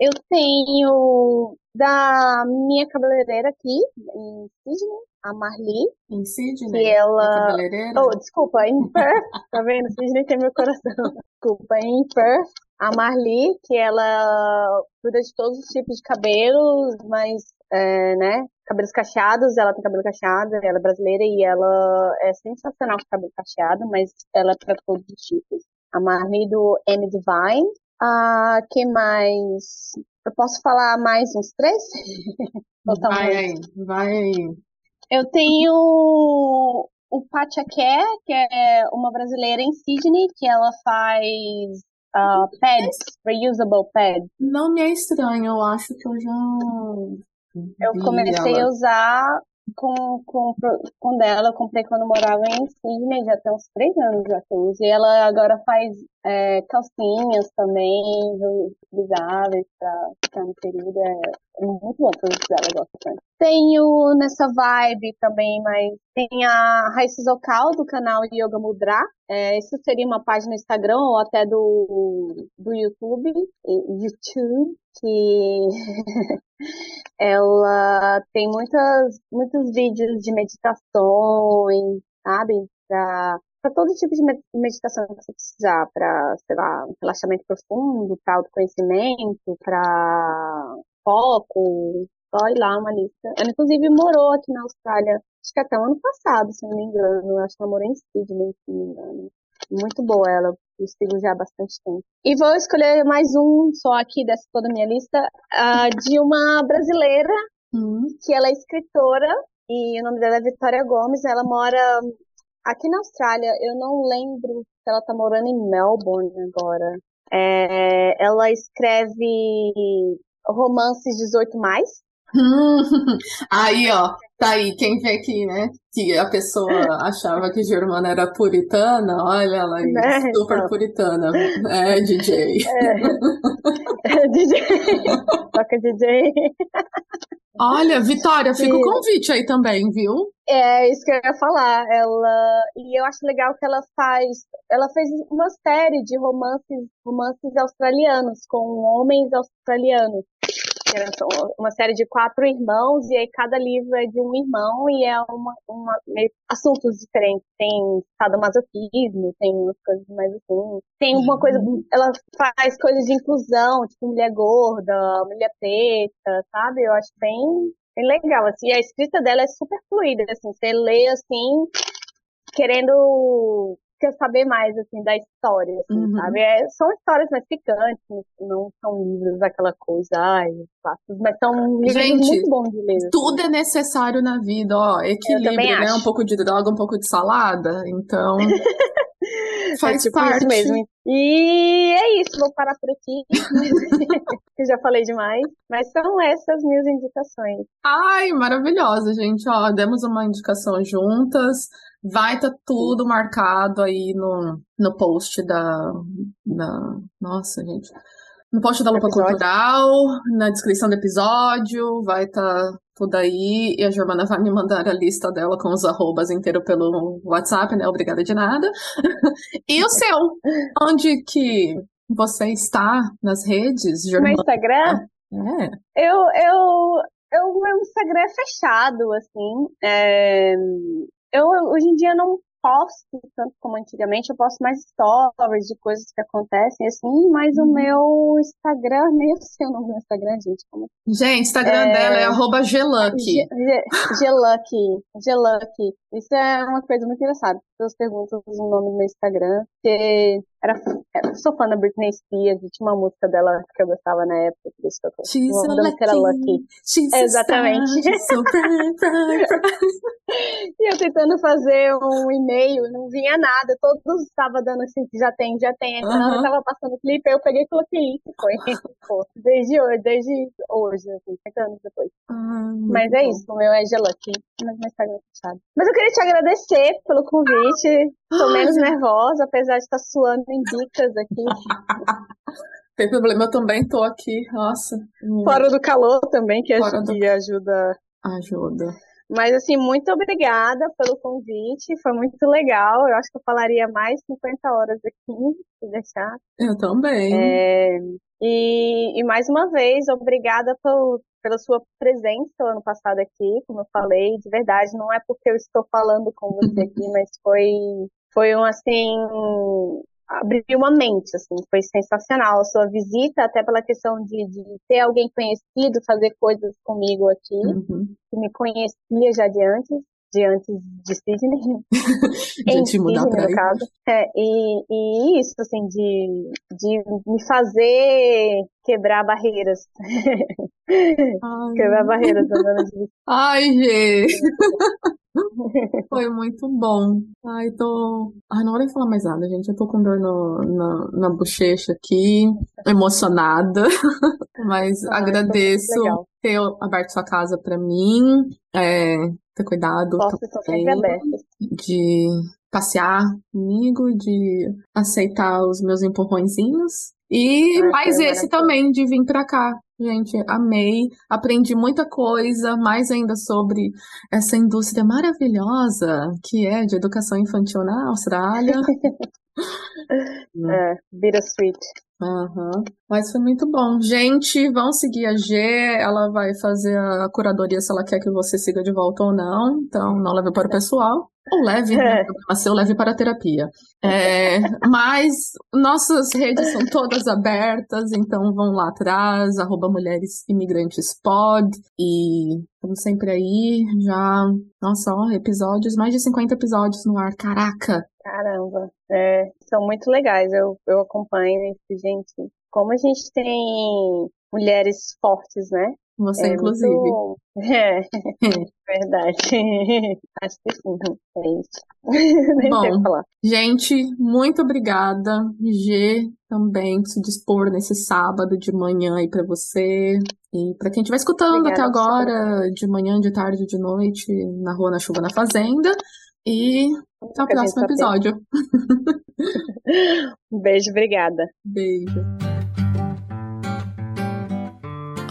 Eu tenho da minha cabeleireira aqui em Sydney, a Marli. Em Sydney? Que ela. Oh, desculpa, em Perth. tá vendo? Sydney tem meu coração. Desculpa, em Perth. a Marli, que ela cuida de todos os tipos de cabelos, mas, é, né, cabelos cacheados, ela tem cabelo cacheado, ela é brasileira e ela é sensacional com cabelo cacheado, mas ela é para todos os tipos. A Marli do M Divine. Ah, que mais? Eu posso falar mais uns três? Tá vai aí, vai aí. Eu tenho o Pachaké, que é uma brasileira em Sydney, que ela faz uh, pads, reusable pads. Não me é estranho, eu acho que eu já. Eu comecei ela. a usar com, com, com dela, eu comprei quando eu morava em Sydney, já tem uns três anos já que eu uso. E ela agora faz é, calcinhas também, reutilizáveis para no período. É, é, muito bom para usar, eu gosto bastante. Tenho nessa vibe também, mas tem a Raíces Ocal do canal Yoga Mudra. É, isso seria uma página no Instagram ou até do, do YouTube, YouTube, que ela tem muitas, muitos vídeos de meditações, sabe? Pra, para todo tipo de meditação que você precisar, para, sei lá, relaxamento profundo, para autoconhecimento, para foco, só ir lá uma lista. Ela, inclusive, morou aqui na Austrália, acho que até o ano passado, se não me engano. Acho que ela morou em Sydney, se não me engano. Muito boa ela, eu sigo já há bastante tempo. E vou escolher mais um só aqui dessa toda a minha lista, uh, de uma brasileira, hum. que ela é escritora, e o nome dela é Vitória Gomes, ela mora aqui na Austrália, eu não lembro se ela tá morando em Melbourne agora. É, ela escreve romances 18 mais. aí, ó, tá aí, quem vê aqui, né? Que a pessoa achava que Germana era puritana, olha ela aí, é, super então. puritana. É, DJ. É DJ. Toca DJ. Olha, Vitória, fica o convite aí também, viu? É isso que eu ia falar. Ela e eu acho legal que ela faz, ela fez uma série de romances, romances australianos com homens australianos uma série de quatro irmãos, e aí cada livro é de um irmão e é uma, uma assuntos diferentes. Tem sadomasoquismo, tem umas coisas mais assim. Tem uma coisa, uhum. ela faz coisas de inclusão, tipo mulher gorda, mulher preta, sabe? Eu acho bem, bem legal, assim. E a escrita dela é super fluida, assim. Você lê, assim, querendo quer saber mais, assim, da história, assim, uhum. sabe? É, são histórias mais picantes, não são livros daquela coisa, ai, fáceis, mas são livros Gente, muito bons de ler. Assim. Tudo é necessário na vida, ó, equilíbrio, né? Um pouco de droga, um pouco de salada, então... Faz é tipo parte. mesmo. E é isso, vou parar por aqui. eu já falei demais. Mas são essas minhas indicações. Ai, maravilhosa, gente. Ó, demos uma indicação juntas. Vai estar tá tudo marcado aí no, no post da, da. Nossa, gente. No post da Lupa episódio. Cultural, na descrição do episódio, vai estar tá tudo aí. E a Germana vai me mandar a lista dela com os arrobas inteiro pelo WhatsApp, né? Obrigada de nada. e o seu? Onde que você está nas redes, Germana? No Instagram? É. Eu, eu, eu, meu Instagram é fechado, assim. É, eu hoje em dia não posto tanto como antigamente, eu posto mais stories de coisas que acontecem, assim, mas uhum. o meu Instagram, nem sei o nome do Instagram, gente. Como... Gente, Instagram é... dela é arroba Gelucky. Gelucky, Gelucky. Isso é uma coisa muito engraçada. As pessoas perguntam o nome do meu Instagram, porque era, eu sou fã da Britney Spears, e tinha uma música dela que eu gostava na época, por isso que eu tô. She's so lucky. Era lucky. She's Exatamente. So e eu tentando fazer um e-mail, não vinha nada, todos estavam dando assim, já tem, já tem. Aí eu tava passando o clipe, eu peguei e coloquei isso, foi. desde hoje, desde hoje, assim, 30 anos depois. Ah, mas é isso, o meu é Gelucky, mas meu Instagram é fechado. Mas eu queria te agradecer pelo convite. Tô menos nervosa, apesar de estar suando em dicas aqui. Tem problema, eu também tô aqui, nossa. Fora do calor também, que ajuda, do... ajuda. Ajuda. Mas assim, muito obrigada pelo convite, foi muito legal. Eu acho que eu falaria mais 50 horas aqui, se deixar. Eu também. É... E, e mais uma vez, obrigada por, pela sua presença ano passado aqui, como eu falei, de verdade, não é porque eu estou falando com você aqui, mas foi foi um assim abriu uma mente, assim, foi sensacional a sua visita, até pela questão de, de ter alguém conhecido fazer coisas comigo aqui, uhum. que me conhecia já de antes, de antes de Sydney. de em mudar Sydney, no caso. É, e, e isso, assim, de, de me fazer quebrar barreiras. quebrar barreiras andando de Ai, gente! Foi muito bom. Ai, tô. Ai, não vou nem falar mais nada, gente. Eu tô com dor no, na, na bochecha aqui, emocionada. Mas ah, agradeço ter aberto sua casa para mim, é, ter cuidado de passear comigo, de aceitar os meus empurrõezinhos. E ah, mais esse também de vir para cá. Gente, amei, aprendi muita coisa, mais ainda sobre essa indústria maravilhosa que é de educação infantil na Austrália. é, bittersweet. Uhum. Mas foi muito bom. Gente, vão seguir a G, ela vai fazer a curadoria se ela quer que você siga de volta ou não. Então, não leve para o pessoal. Ou leve, né? É. Seu leve para a terapia. É, mas nossas redes são todas abertas, então vão lá atrás, arroba Mulheres Imigrantes Pod. E estamos sempre aí, já. Nossa, ó, episódios, mais de 50 episódios no ar. Caraca! Caramba, é, são muito legais. Eu, eu acompanho isso, gente. Como a gente tem mulheres fortes, né? Você, é inclusive. Muito... É, verdade. Acho que sim. É isso. Nem Bom, sei falar. Gente, muito obrigada. G também por se dispor nesse sábado de manhã aí para você. E para quem estiver escutando obrigada, até agora, de manhã, de tarde, de noite, na rua, na chuva, na fazenda. E até o próximo episódio. um beijo, obrigada. Beijo.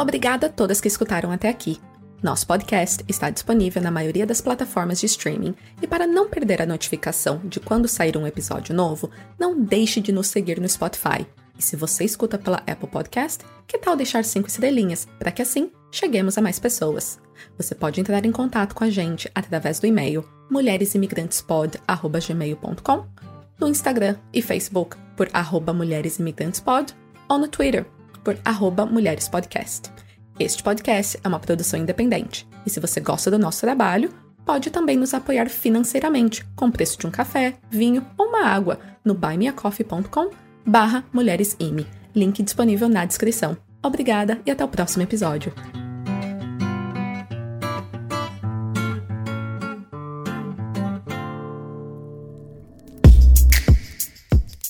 Obrigada a todas que escutaram até aqui. Nosso podcast está disponível na maioria das plataformas de streaming e para não perder a notificação de quando sair um episódio novo, não deixe de nos seguir no Spotify. E se você escuta pela Apple Podcast, que tal deixar cinco estrelinhas para que assim cheguemos a mais pessoas? Você pode entrar em contato com a gente através do e-mail mulheresimigrantespod@gmail.com, no Instagram e Facebook por mulheresimigrantespod ou no Twitter por arroba mulherespodcast. Este podcast é uma produção independente e se você gosta do nosso trabalho, pode também nos apoiar financeiramente com o preço de um café, vinho ou uma água no buymeacoffee.com barra mulheresime. Link disponível na descrição. Obrigada e até o próximo episódio.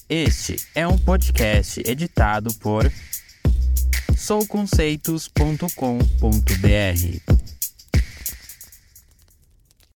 Este é um podcast editado por souconceitos.com.br.